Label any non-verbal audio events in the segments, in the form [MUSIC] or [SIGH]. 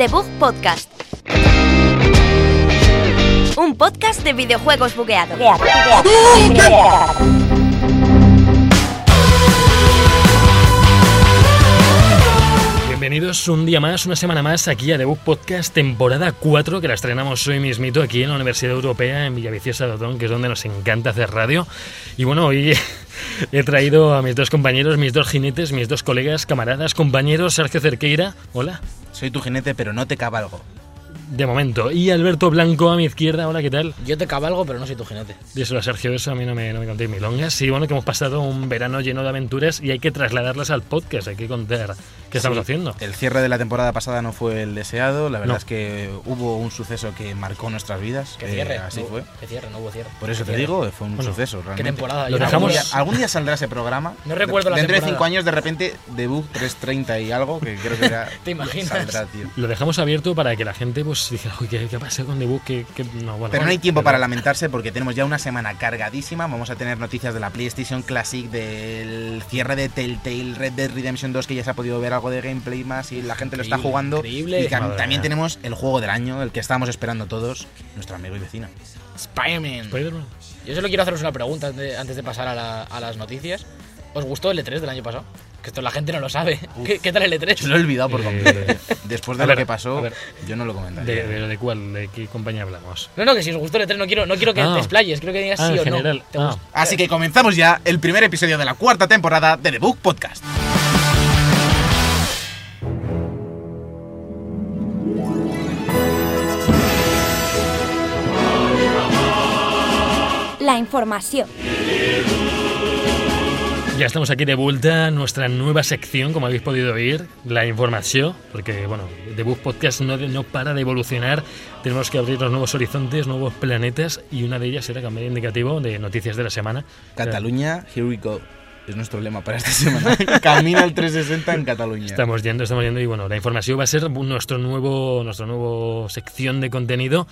The Bug Podcast. Un podcast de videojuegos bugueados. Bienvenidos un día más, una semana más aquí a The Book Podcast, temporada 4, que la estrenamos hoy mismito aquí en la Universidad Europea, en Villaviciosa de Odón, que es donde nos encanta hacer radio. Y bueno, hoy [LAUGHS] he traído a mis dos compañeros, mis dos jinetes, mis dos colegas, camaradas, compañeros, Sergio Cerqueira, hola, Soy tu jinete, pero no te cabalgo. De momento, y Alberto Blanco a mi izquierda, hola, ¿qué tal? Yo te cabalgo, pero no soy tu jinete. Díselo a Sergio, eso a mí no me, no me contéis milongas. Y bueno, que hemos pasado un verano lleno de aventuras y hay que trasladarlas al podcast, hay que contar qué estamos Sí, haciendo. El cierre de la temporada pasada no fue el deseado. La verdad No. es que hubo un suceso que marcó nuestras vidas. Que eh, cierre. así no, fue. Que cierre, no hubo cierre. Por eso te cierre. digo, fue un Bueno, suceso. ¿Qué Realmente. temporada? Lo dejamos- Algún día, algún día saldrá ese programa. No recuerdo la Dentro de cinco años, de repente, debut 330 y algo, que creo que ya [LAUGHS] ¿Te imaginas? saldrá, tío. Lo dejamos abierto para que la gente pues diga, uy, ¿qué, qué ha pasado con debug? ¿Qué, qué-?" No, bueno, Pero no hay tiempo pero- para lamentarse porque tenemos ya una semana cargadísima. Vamos a tener noticias de la PlayStation Classic, del cierre de Telltale, Red Dead Redemption 2, que ya se ha podido ver algo de gameplay más y la gente lo está jugando. increíble. Y también mía. tenemos el juego del año, el que estábamos esperando todos, nuestro amigo y vecino. Spider-Man. Yo solo quiero haceros una pregunta antes de, antes de pasar a, la- a las noticias. ¿Os gustó el E3 del año pasado? Que esto la gente no lo sabe. ¿Qué, qué tal el Yo E3? lo he olvidado por Eh, completo. Después de lo ver, que pasó, ver. yo no lo ¿De, comentaría. de, de cuál? ¿De qué compañía hablamos? No, no, que si os gustó el E3 no quiero, no quiero que Ah. te explayes, quiero que digas Ah, sí o general. no. ¿Te Ah. Así que comenzamos ya el primer episodio de la cuarta temporada de The Book Podcast. La información. Ya estamos aquí de vuelta nuestra nueva sección, como habéis podido oír, la información, porque bueno, The Book Podcast no, no para de evolucionar, tenemos que abrir los nuevos horizontes, nuevos planetas, y una de ellas era cambiar indicativo de noticias de la semana. Cataluña, here we go. Es nuestro lema para esta semana. [LAUGHS] Camina al 360 en Cataluña. Estamos yendo, estamos yendo y bueno, la información va a ser nuestro nuevo, nuestro nuevo sección de contenido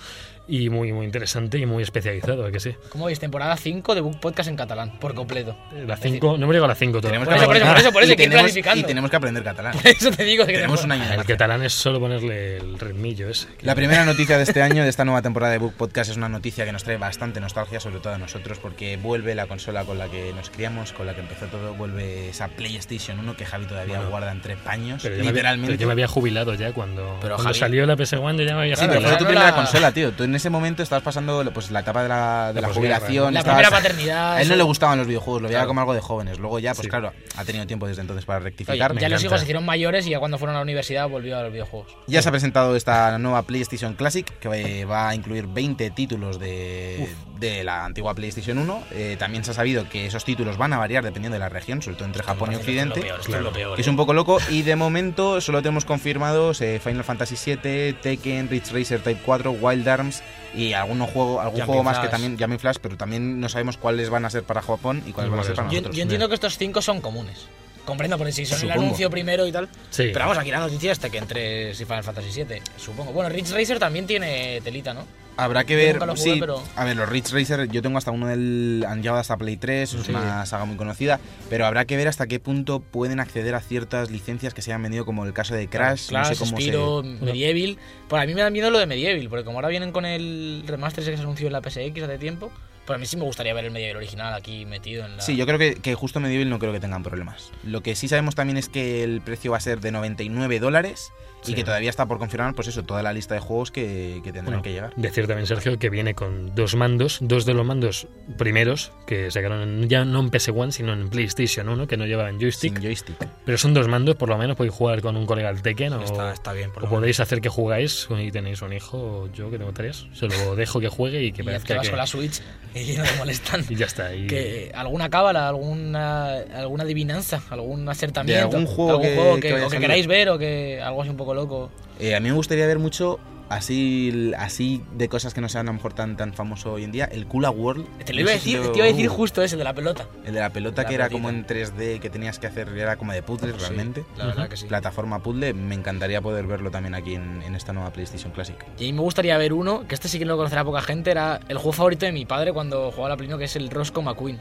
y muy, muy interesante y muy especializado, ¿a que sí? ¿Cómo veis? Temporada 5 de Book Podcast en catalán, por completo. La 5, no me llegado a la 5 todavía. Tenemos Por eso, por eso, por eso, por eso, y que tenemos, planificando. y tenemos que aprender catalán. [LAUGHS] Por eso te digo que Tenemos un año El catalán es solo ponerle el ritmillo ese. La primera noticia de este año, de esta nueva temporada de Book Podcast, es una noticia que nos trae bastante nostalgia, sobre todo a nosotros, porque vuelve la consola con la que nos criamos, con la que empezó todo, vuelve esa PlayStation 1 que Javi todavía Bueno. guarda entre paños, Pero yo, me había, literalmente. pero yo me había jubilado ya cuando, Pero, cuando Javi- salió la PS1, yo ya me había Sí, pero jubilado. fue tu primera la- consola, tío. Tú en ese momento estabas pasando pues, la etapa de la, de La la jubilación. La primera paternidad. A él no le gustaban los videojuegos, lo veía Claro. como algo de jóvenes. Luego ya, pues Sí. claro, ha tenido tiempo desde entonces para rectificar. ya los hijos se hicieron mayores y ya cuando fueron a la universidad volvió a los videojuegos. Ya se ha presentado esta nueva PlayStation Classic que va a incluir 20 títulos de, de la antigua PlayStation 1. Eh, también se ha sabido que esos títulos van a variar dependiendo de la región, sobre todo entre Japón y Esto es lo Occidente. peor, esto es lo peor, Que es eh. un poco loco y de momento solo tenemos confirmados eh, Final Fantasy VII, Tekken, Ridge Racer Type 4, Wild Arms y algún juego, algún Jumping juego más que también Jumping Flash, pero también no sabemos cuáles van a ser para Japón y cuáles van a ser para Yo, nosotros. yo entiendo que estos cinco son comunes. Comprendo porque si son el Supongo. anuncio primero y tal. Sí. Pero vamos, aquí la noticia está que entre si Final Fantasy VII, supongo. Bueno, Ridge Racer también tiene telita, ¿no? Habrá que ver. jugué, sí, pero- A ver, los Ridge Racer, yo tengo hasta uno del. Han llegado hasta Play 3, es Sí. una saga muy conocida. Pero habrá que ver hasta qué punto pueden acceder a ciertas licencias que se hayan vendido, como el caso de Crash. Clash, no sé cómo Spyro, se. Medieval. Pues a mí me da miedo lo de Medieval, porque como ahora vienen con el remaster ese que se anunció en la PSX hace tiempo, pues a mí sí me gustaría ver el Medieval original aquí metido en la. Sí, yo creo que, que justo Medieval no creo que tengan problemas. Lo que sí sabemos también es que el precio va a ser de 99 dólares Sí. y que todavía está por confirmar, pues eso, toda la lista de juegos que, que tendrán Bueno, que llegar. Decir también, Sergio, que viene con dos mandos, dos de los mandos primeros que sacaron en- ya no en PS1, sino en PlayStation 1, que no llevaban joystick. Sin joystick. Pero son dos mandos, por lo menos podéis jugar con un colega al Tekken o, Está, está bien, por o podéis hacer que jugáis y tenéis un hijo o yo que tengo tres. Se lo [LAUGHS] dejo que juegue y que Y ya te parezca vas que... con la Switch y no te molestan. [LAUGHS] Y ya está. Y... que alguna cábala, alguna alguna adivinanza, algún acertamiento, De algún juego que- juego que que, o queráis ver o que algo así un poco loco. Eh, a mí me gustaría ver mucho así, así de cosas que no sean a lo mejor tan, tan famoso hoy en día. El Kula World. Te lo iba a decir, te iba a decir uh, justo ese de la pelota. El de la pelota La que era como en 3D que tenías que hacer, era como de puzzles realmente. la verdad que sí. Plataforma puzzle, me encantaría poder verlo también aquí en, en esta nueva PlayStation Classic. Y a mí me gustaría ver uno, que este sí que no lo conocerá poca gente, era el juego favorito de mi padre cuando jugaba a la Play 1, que es el Roscoe McQueen.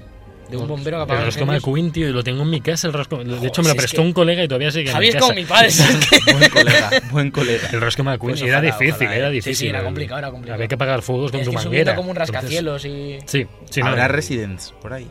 De un bombero que El apaga rosco incendios. McQueen, tío, lo tengo en mi casa. El rosco, de hecho, me lo prestó que- un colega y todavía sigue en Javi mi es como mi padre. [LAUGHS] Buen colega, buen colega. El rosco McQueen Pues era ojalá, difícil, ojalá, era eh. Sí, difícil. sí, era El- complicado, era complicado. Había que apagar fuegos con Es tu que subiendo manguera. como un Entonces- rascacielos y... Sí, sí, no, Habrá el- Residents por ahí.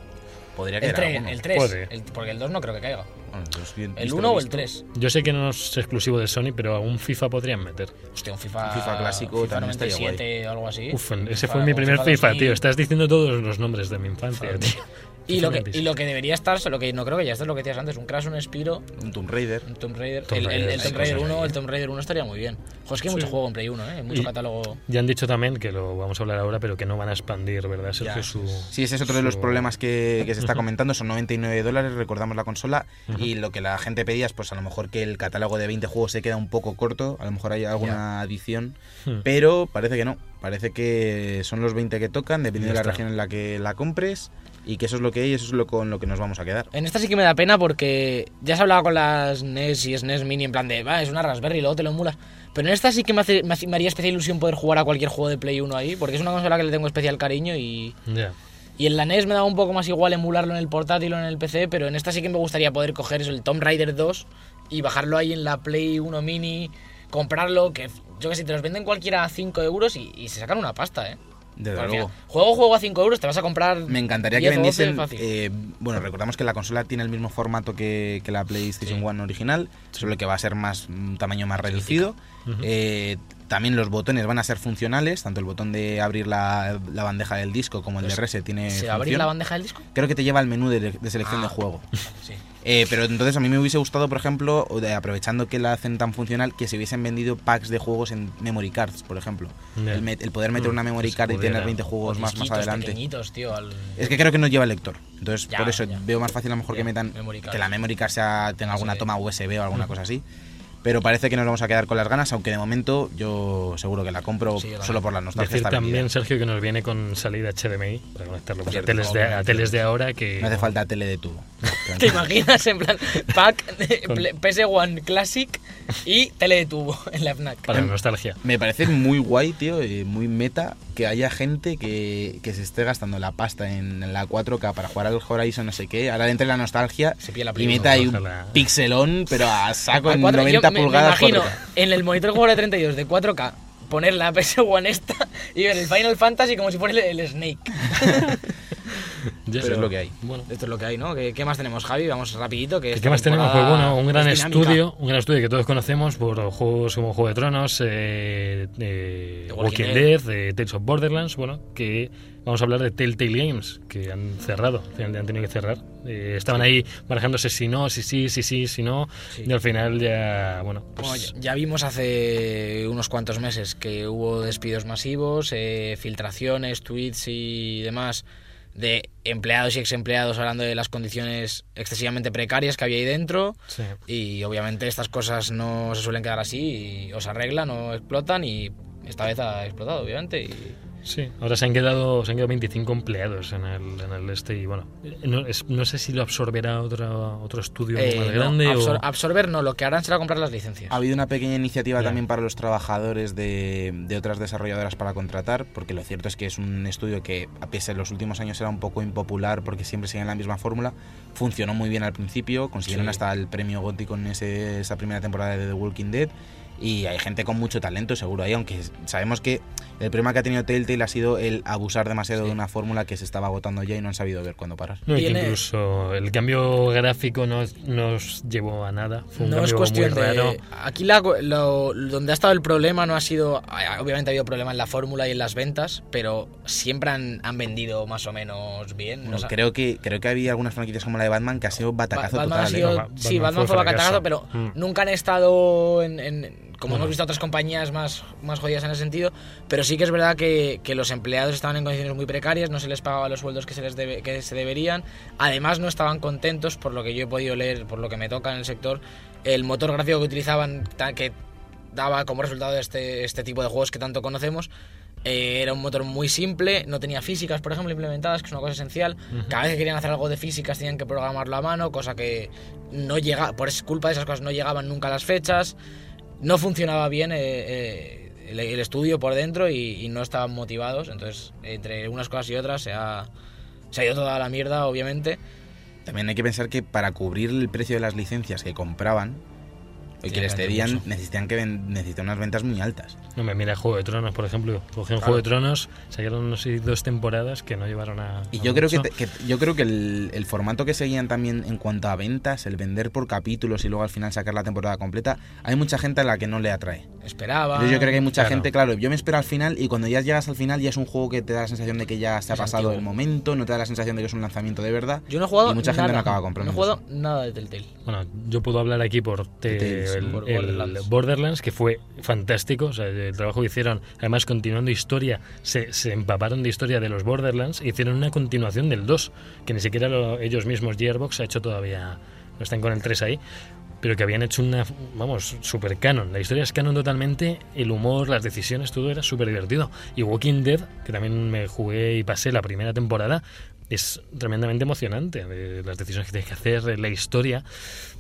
Podría El quedar 3, alguno. el 3 Puede. el- porque el 2 no creo que caiga. Bueno, ¿El visto 1 lo o el visto. 3? Yo sé que no es exclusivo de Sony, pero algún FIFA podrían meter. Hostia, un FIFA, Un FIFA clásico FIFA también estaría 97 o algo así. Uf, ese FIFA- fue mi primer FIFA, 2000. tío. Estás diciendo todos los nombres de mi infancia, tío. Y lo, que, 96. y lo que debería estar, lo que no creo que ya esté es lo que decías antes, un Crash, un Spiro, Un Tomb Raider. un Tomb Raider. Tomb el, el- el Tomb Raider cosas 1, ahí. el Tomb Raider 1 estaría muy bien. Joder, es que hay mucho Sí. juego en Play 1, ¿eh? Mucho Y- catálogo. Ya han dicho también que lo vamos a hablar ahora, pero que no van a expandir, ¿verdad, Sergio? Ya. Su, Sí, ese es otro de los su- problemas que, que se está comentando. Son 99 dólares, recordamos la consola. Ujú. Y lo que la gente pedía es, pues a lo mejor que el catálogo de 20 juegos se queda un poco corto. A lo mejor hay alguna adición. Hmm. Pero parece que no. Parece que son los 20 que tocan, dependiendo de la región en la que la compres. Y que eso es lo que hay, eso es lo con lo que nos vamos a quedar. En esta sí que me da pena porque ya se hablaba con las NES y SNES Mini en plan de, va, es una Raspberry y luego te lo emulas. Pero en esta sí que me, hace, me, hace- me haría especial ilusión poder jugar a cualquier juego de Play 1 ahí, porque es una consola que le tengo especial cariño y, y en la NES me daba un poco más igual emularlo en el portátil o en el PC, pero en esta sí que me gustaría poder coger eso, el Tomb Raider 2 y bajarlo ahí en la Play 1 Mini, comprarlo, que yo que sé, te los venden cualquiera a 5 euros y, y se sacan una pasta, ¿eh? Desde Porque luego. Juego, juego a 5 euros, te vas a comprar. Me encantaría 10 que o 12 vendiesen. eh, bueno, recordamos que la consola tiene el mismo formato que, que la PlayStation Sí. One original, solo que va a ser más un tamaño más reducido. Eh, también los botones van a ser funcionales, tanto el botón de abrir la, la bandeja del disco como el de reset tiene. ¿Se abrir función. la bandeja del disco? Creo que te lleva al menú de, de selección Ah. de juego. [LAUGHS] Sí. Eh, pero entonces a mí me hubiese gustado, por ejemplo, aprovechando que la hacen tan funcional, que se hubiesen vendido packs de juegos en memory cards, por ejemplo. El, met- el poder meter Mm, una memory pues card y tener 20 juegos más, más adelante. pequeñitos, tío. al- Es que creo que no lleva lector. Entonces, Ya, por eso ya. veo más fácil a lo mejor Ya, que metan memory card. que la memory card sea, tenga alguna toma USB o alguna cosa así. Pero parece que nos vamos a quedar con las ganas, aunque de momento yo seguro que la compro Sí, solo por la nostalgia. Decir está también, vendida. Sergio, que nos viene con salida HDMI para conectarlo pues, a, teles de, a obviamente. teles de ahora que... No hace falta tele de tubo. [LAUGHS] ¿Te imaginas en plan pack de [LAUGHS] Con- Ple- PS1 Classic y tele de tubo [LAUGHS] en la FNAC? Para la nostalgia. Me parece muy guay, tío, y muy meta que haya gente que, que se esté gastando la pasta en, en la 4K para jugar al Horizon no sé qué. Ahora entre la nostalgia Se pilla la y meta ahí un pixelón, pero a saco A en cuatro- 90 yo me- pulgadas. Me imagino 4K. en el monitor juego de 32 de 4K poner la PS1 esta y ver el Final Fantasy como si fuera el, el Snake. [LAUGHS] Pero es lo que hay. Bueno, Esto es lo que hay, ¿no? ¿Qué, qué más tenemos, Javi? Vamos rapidito. Que ¿Qué esta más tenemos? Pues bueno, un gran es estudio, un gran estudio que todos conocemos por juegos como Juego de Tronos, eh, eh, Walking, Walking Dead, eh, Tales of Borderlands, bueno, que vamos a hablar de Telltale Games, que han cerrado, al final han tenido que cerrar. Eh, estaban ahí barajándose si no, si sí, si sí, si no, Sí. y al final ya, bueno, pues... Ya, vimos hace unos cuantos meses que hubo despidos masivos, eh, filtraciones, tweets y demás de empleados y ex empleados hablando de las condiciones excesivamente precarias que había ahí dentro. sí. Y obviamente estas cosas no se suelen quedar así, y o se arreglan o explotan y esta vez ha explotado, obviamente. Y Sí, ahora se han quedado, se han quedado 25 empleados en el, en el este y bueno, no, es- no sé si lo absorberá otro, otro estudio eh, más no, grande absor- o... absorber no, lo que harán será comprar las licencias. Ha habido una pequeña iniciativa Ya. también para los trabajadores de, de otras desarrolladoras para contratar, porque lo cierto es que es un estudio que, a pesar de los últimos años, era un poco impopular porque siempre siguen la misma fórmula. Funcionó muy bien al principio, consiguieron Sí. hasta el premio GOTY con ese- esa primera temporada de The Walking Dead. Y hay gente con mucho talento, seguro ahí, aunque sabemos que el problema que ha tenido Telltale ha sido el abusar demasiado Sí. de una fórmula que se estaba agotando ya y no han sabido ver cuándo parar. No, y incluso el cambio gráfico no nos llevó a nada. Fue un no es cuestión muy raro. de. Aquí la, lo- donde ha estado el problema no ha sido. Obviamente ha habido problema en la fórmula y en las ventas, pero siempre han, han vendido más o menos bien. Bueno, creo, que, creo que había algunas franquicias como la de Batman que ha sido Ba- batacazo Batman ha total. ¿eh? sido- No, Ba- sí, Batman Batman fue fue batacazo, pero Mm. nunca han estado en. en- como hemos visto otras compañías más, más jodidas en ese sentido, pero sí que es verdad que, que los empleados estaban en condiciones muy precarias, no se les pagaba los sueldos que se les debe- que se deberían, además no estaban contentos, por lo que yo he podido leer, por lo que me toca en el sector, el motor gráfico que utilizaban, que daba como resultado este, este tipo de juegos que tanto conocemos, eh, era un motor muy simple, no tenía físicas, por ejemplo, implementadas, que es una cosa esencial. Cada vez que querían hacer algo de físicas tenían que programarlo a mano, cosa que no llega, por culpa de esas cosas no llegaban nunca a las fechas. No funcionaba bien eh, eh, el, estudio por dentro y, y no estaban motivados. Entonces, entre unas cosas y otras se ha, Se ha ido toda la mierda, obviamente. También hay que pensar que para cubrir el precio de las licencias que compraban y que les cedían, necesitan, que ven- necesitan unas ventas muy altas. No me mira Juego de Tronos, por ejemplo. Cogieron Juego de Tronos, sacaron no sé, dos temporadas que no llevaron a. Y a yo creo que, que- yo creo que el, el formato que seguían también en cuanto a ventas, el vender por capítulos y luego al final sacar la temporada completa, hay mucha gente a la que no le atrae. Esperaba. Entonces yo creo que hay mucha claro. gente, claro, yo me espero al final y cuando ya llegas al final ya es un juego que te da la sensación de que ya se ha Es pasado antiguo. el momento, no te da la sensación de que es un lanzamiento de verdad. Yo no he jugado y mucha gente no acaba comprando. No he jugado nada de Telltale. Bueno, yo puedo hablar aquí por, te- El, por el Borderlands. Borderlands. que fue fantástico. O sea, el trabajo que hicieron, además continuando historia, se, se empaparon de historia de los Borderlands e hicieron una continuación del 2, que ni siquiera lo- ellos mismos, Gearbox, ha hecho todavía, no están con el 3 ahí, pero que habían hecho una, vamos, super canon. La historia es canon totalmente, el humor, las decisiones, todo era súper divertido. Y Walking Dead, que también me jugué y pasé la primera temporada, es tremendamente emocionante. de las decisiones que tienes que hacer, la historia.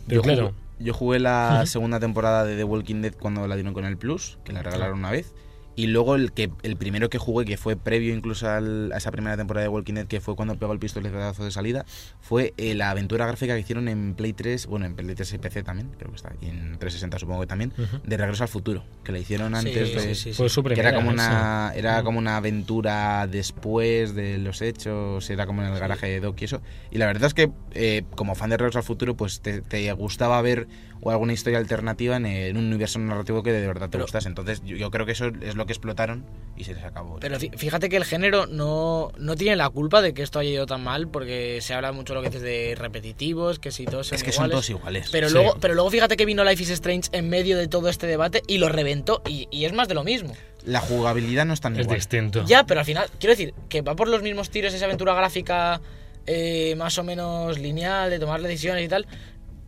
Pero yo claro, yo jugué la segunda temporada de The Walking Dead cuando la dieron con el Plus, que la regalaron una vez. Y luego el que el primero que jugué, que fue previo incluso al- a esa primera temporada de Walking Dead, que fue cuando pegó el pistoletazo de salida, fue eh, la aventura gráfica que hicieron en Play 3, bueno, en Play 3 y PC también, creo que está, y en 360 supongo que también, de Regreso al Futuro, que la hicieron Sí, antes de... sí, sí, sí. fue su Que primera. era como una era como una aventura después de los hechos, era como en el garaje de Doc y eso. Y la verdad es que eh, como fan de Regreso al Futuro, pues te, te gustaba ver o alguna historia alternativa en, en un universo narrativo que de verdad te Pero- gustase. Entonces yo, yo creo que eso es lo que explotaron y se les acabó. Pero fí- fíjate que el género no, no tiene la culpa de que esto haya ido tan mal, porque se habla mucho lo que dices de repetitivos, que si todos son es que son iguales. todos iguales. Pero, Sí. luego, pero luego fíjate que vino Life is Strange en medio de todo este debate y lo reventó, y, y es más de lo mismo. La jugabilidad no es tan Es igual. distinto. Ya, pero al final, quiero decir, que va por los mismos tiros esa aventura gráfica eh, más o menos lineal, de tomar decisiones y tal,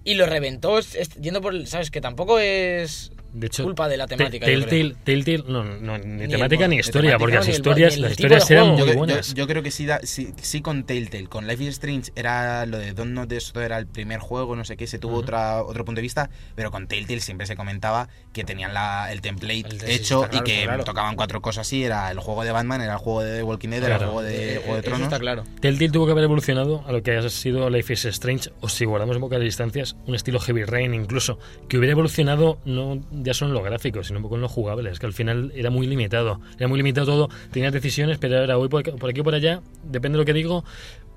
y lo reventó yendo por, ¿sabes? Que tampoco es De hecho, culpa de la Te- temática. yo. Telltale, Telltale, no, no, ni, Ni el temática mo- ni historia, temática, porque las el historias, el las historias eran muy Yo, yo- buenas. yo creo que sí, da, sí, sí con Telltale, con Life is Strange era lo de Don't Know de esto era el primer juego, no sé qué, se tuvo Ujú. otra, otro punto de vista, pero con Telltale siempre se comentaba que tenían la, el template El- hecho claro, y que claro. tocaban cuatro cosas así, era el juego de Batman, era el juego de The Walking Dead, era el Claro. juego de, Eh, Juego de Tronos. está claro. Telltale tuvo que haber evolucionado a lo que ha sido Life is Strange, o si guardamos en pocas distancias, un estilo Heavy Rain incluso, que hubiera evolucionado no ya solo en lo gráfico, sino un poco en lo jugable. Es que al final era muy limitado. Era muy limitado todo. Tenías decisiones, pero ahora voy por aquí, por aquí o por allá, depende de lo que digo,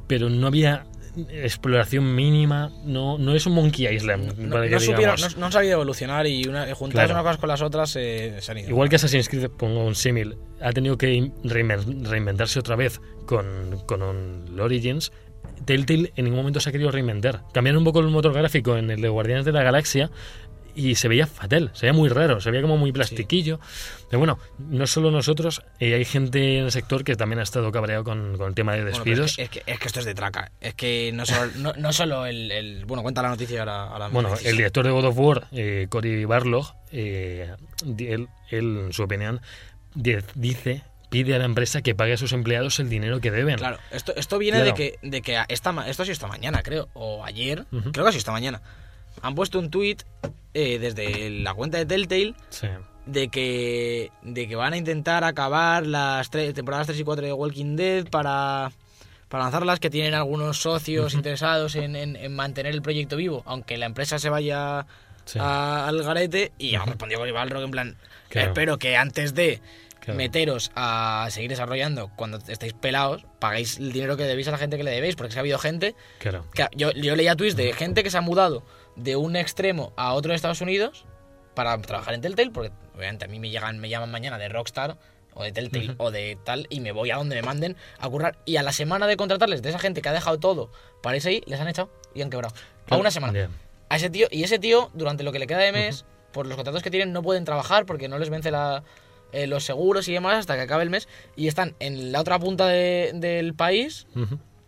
pero no había exploración mínima. No, no es un Monkey Island. No, no supieron, no, no han sabido evolucionar y una, Claro. unas cosas con las otras eh, se han ido. Igual que Assassin's Creed, pongo un símil, ha tenido que in- reinven- reinventarse otra vez con, con un- Origins. Telltale en ningún momento se ha querido reinventar. Cambiaron un poco el motor gráfico en el de Guardianes de la Galaxia y se veía fatal, se veía muy raro, se veía como muy plastiquillo. Pero bueno, no solo nosotros, eh, hay gente en el sector que también ha estado cabreado con, con el tema de Bueno, despidos. es, que, es, que, es que esto es de traca. Es que no solo, no, no solo el, el- Bueno, cuenta la noticia ahora hablamos. Bueno, Sí, sí, el sí. director de God of War, eh, Cory Barlog, eh, él, él, en su opinión, di- dice, pide a la empresa que pague a sus empleados el dinero que deben. Claro, esto, esto viene Claro. de que, de que esta, esto ha sido esta mañana, creo, o ayer, Ujú. creo que ha sido esta mañana. Han puesto un tweet desde la cuenta de Telltale Sí. de que, de que van a intentar acabar las tres, temporadas 3 y 4 de Walking Dead para, para lanzarlas, que tienen algunos socios interesados en, en- en mantener el proyecto vivo, aunque la empresa se vaya Sí. a- al garete. Y ha respondido Cory Balrog en plan, Claro. espero que antes de Claro. meteros a seguir desarrollando cuando estéis pelados, pagáis el dinero que debéis a la gente que le debéis, porque que ha habido gente Claro. que- yo, yo leía tweets de gente que se ha mudado de un extremo a otro de Estados Unidos para trabajar en Telltale, porque obviamente a mí me llegan, me llaman mañana de Rockstar o de Telltale o de tal y me voy a donde me manden a currar y a la semana de contratarles de esa gente que ha dejado todo para irse ahí, les han echado y han quebrado. A una semana. A ese tío, y ese tío, durante lo que le queda de mes, por los contratos que tienen, no pueden trabajar porque no les vence la, eh, los seguros y demás hasta que acabe el mes. Y están en la otra punta de- del país,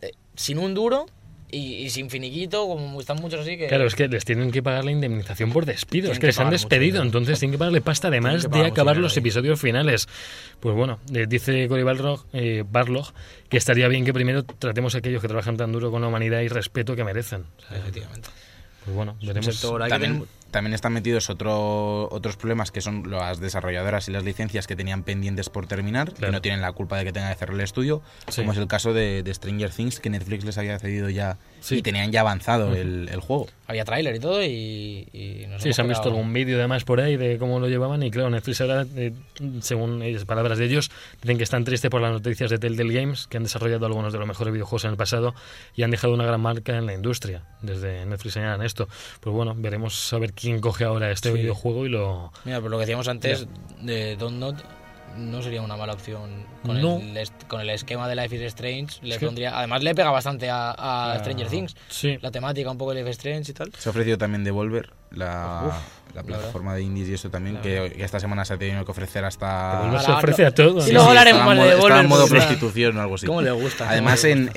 eh, sin un duro y, y sin finiquito, como están muchos así que... Claro, es que les tienen que pagar la indemnización por despido. Tienen Es que que les han despedido, entonces tienen que pagarle pasta además de acabar los ahí. episodios finales. Pues bueno, eh, dice Cory Barlog, eh, Barlog que estaría bien que primero tratemos a aquellos que trabajan tan duro con la humanidad y respeto que merecen. O sea, Efectivamente. Pues bueno, veremos. sector También, también están metidos otro, otros problemas que son las desarrolladoras y las licencias que tenían pendientes por terminar Claro. y no tienen la culpa de que tenga que cerrar el estudio, Sí. como es el caso de, de Stranger Things, que Netflix les había cedido ya Sí. y tenían ya avanzado el, el juego. había tráiler y todo y, y nos Sí, se han visto algún vídeo además por ahí de cómo lo llevaban y claro, Netflix ahora, eh, según ellos, palabras de ellos, dicen que están tristes por las noticias de Telltale Games, que han desarrollado algunos de los mejores videojuegos en el pasado y han dejado una gran marca en la industria. Desde Netflix señalan esto. Pues bueno, veremos a ver quién coge ahora este Sí. videojuego y lo... Mira, por lo que decíamos antes de Don't Not, no sería una mala opción con, No. el, con el esquema de Life is Strange. Le Es que- pondría, además, le pega bastante a, a Stranger Things. Sí. La temática un poco de Life is Strange y tal. Se ha ofrecido también Devolver, la, Uf, la la plataforma de indies y eso también, que, que esta semana se ha tenido que ofrecer hasta... Devolver se ofrece a todo. Sí, ¿no? luego hablaremos más de modo- estaba en Devolver, modo sí. prostitución o algo así. ¿Cómo le gusta? Además, en,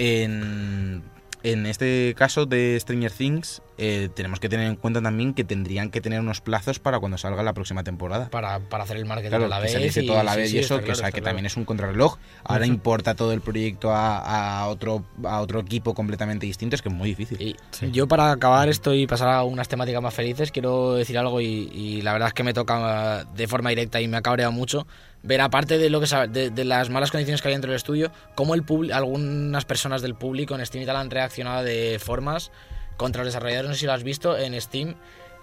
en este caso de Stranger Things, eh, tenemos que tener en cuenta también que tendrían que tener unos plazos para cuando salga la próxima temporada. Para, para hacer el marketing Claro, a la que vez. y- toda la sí, vez sí, y eso, que, claro, o sea, está que claro. también es un contrarreloj. Ahora importa todo el proyecto a, a otro a otro equipo completamente distinto, es que es muy difícil. Y Sí. yo para acabar esto y pasar a unas temáticas más felices, quiero decir algo y, y la verdad es que me toca de forma directa y me ha cabreado mucho ver aparte de lo que de, de las malas condiciones que hay dentro del estudio, cómo el algunas personas del público en Steam y tal han reaccionado de formas contra los desarrolladores, no sé si lo has visto en Steam.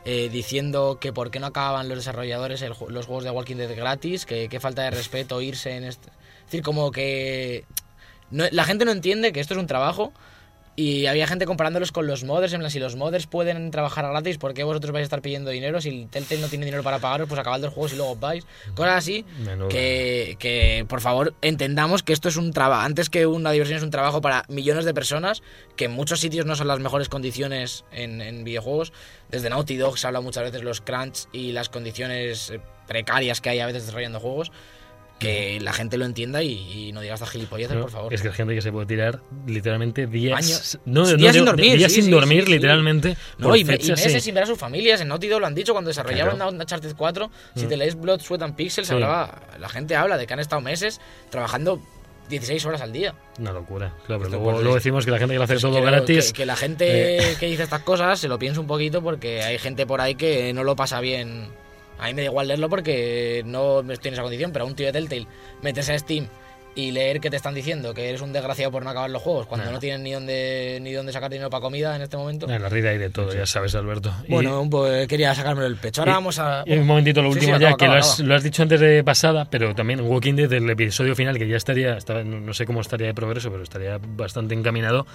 eh, diciendo que por qué no acababan los desarrolladores los juegos de Walking Dead gratis, que qué falta de respeto irse en este... Es decir, como que la gente no entiende que esto es un trabajo y había gente comparándolos con los modders, en plan, si los modders pueden trabajar gratis, ¿por qué vosotros vais a estar pidiendo dinero? Si el Telltale no tiene dinero para pagaros, pues acabad los juegos y luego os vais. Cosas así que, que, por favor, entendamos que esto es un trabajo, antes que una diversión es un trabajo para millones de personas, que en muchos sitios no son las mejores condiciones en, en videojuegos. Desde Naughty Dog se habla muchas veces los crunch y las condiciones eh, precarias que hay a veces desarrollando juegos. Que la gente lo entienda y, y no diga estas gilipolleces, No, por favor. Es que hay gente que se puede tirar literalmente días. Años. No, no, Días sin digo, dormir, Días sí, sin sí, dormir, sí, literalmente. No, por y, y meses sin ver a sus familias. En Naughty Dog lo han dicho cuando desarrollaban Claro. Uncharted 4. Si Mm. te lees Blood, Sweat and Pixels, hablaba, la gente habla de que han estado meses trabajando 16 horas al día. Una locura. Claro, pero luego, decimos que la gente que lo hace todo Que gratis. Que, que la gente Eh. que dice estas cosas se lo piensa un poquito porque hay gente por ahí que no lo pasa bien. A mí me da igual leerlo porque no estoy en esa condición, pero a un tío de Telltale meterse a Steam y leer que te están diciendo que eres un desgraciado por no acabar los juegos cuando Nah. no tienen ni dónde, ni dónde sacar dinero para comida en este momento. En la vida hay de todo, ya sabes, Alberto. Y- Bueno, pues quería sacármelo del pecho. Ahora y- vamos a. Y un momentito, lo último sí, ya, acaba, que acaba, lo, has, acaba. lo has dicho antes de pasada, pero también Walking Dead, el episodio final, que ya estaría, estaba, no no sé cómo estaría de progreso, pero estaría bastante encaminado,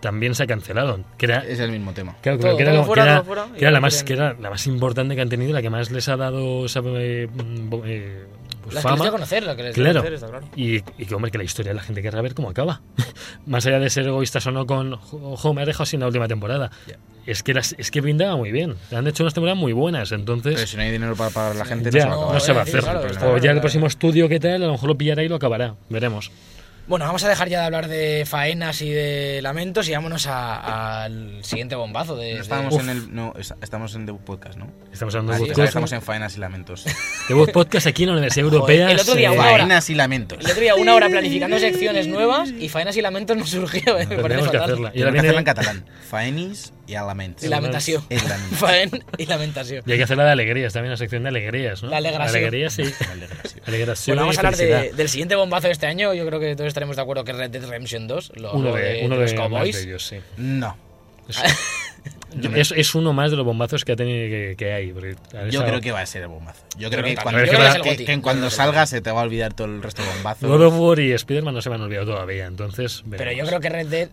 también se ha cancelado. Que era, Es el mismo tema. claro, Todo- que era, fuera, que era- fuera, que era la no más, que era la más importante que han tenido, la que más les ha dado esa, eh, eh, pues Las que les fama. de conocer, lo que les de Claro. conocer, está claro. Y, y que, hombre, que la historia la gente querrá ver cómo acaba. [LAUGHS] Más allá de ser egoístas o no con, ojo, me ha dejado sin la última temporada. Es que las, es que brindaba muy bien. Han hecho unas temporadas muy buenas, entonces... Pero si no hay dinero para pagar a la gente, ya, no se va a no, acabar. se va a Sí, hacer. claro, o ya el próximo estudio que tal, a lo mejor lo pillará y lo acabará. Veremos. Bueno, vamos a dejar ya de hablar de faenas y de lamentos y vámonos al siguiente bombazo de. No de- Uf. en el. No, es- estamos en The Podcast, ¿no? Estamos hablando de podcast. estamos en Faenas y Lamentos. [LAUGHS] Voz Podcast aquí en la Universidad Joder, Europea. el otro día hora. Faenas y Lamentos. El otro día una hora planificando secciones nuevas y faenas y lamentos no surgió. eh, parece Tendremos que hacerla. Y que hacerla en catalán. Faenis y Lamentos. Y lamentación. Es lamentación. [LAUGHS] Faen y lamentación. Y hay que hacerla de alegrías, también la sección de alegrías, ¿no? La alegración. Alegrías, sí. [LAUGHS] Alegración Bueno, vamos a hablar de- del siguiente bombazo de este año. Yo creo que todos estaremos de acuerdo que es Red Dead Redemption 2. Lo Uno lo de, uno los de, más cowboys. de ellos, sí. No. [LAUGHS] Es, es uno más de los bombazos que, ha tenido, que, que hay. Yo estado- creo que va a ser el bombazo. Yo creo que cuando, yo creo que que- que cuando salga se te va a olvidar todo el resto de bombazos. God of War y Spider-Man no se me han olvidado todavía, entonces. Pero yo creo que Red Dead.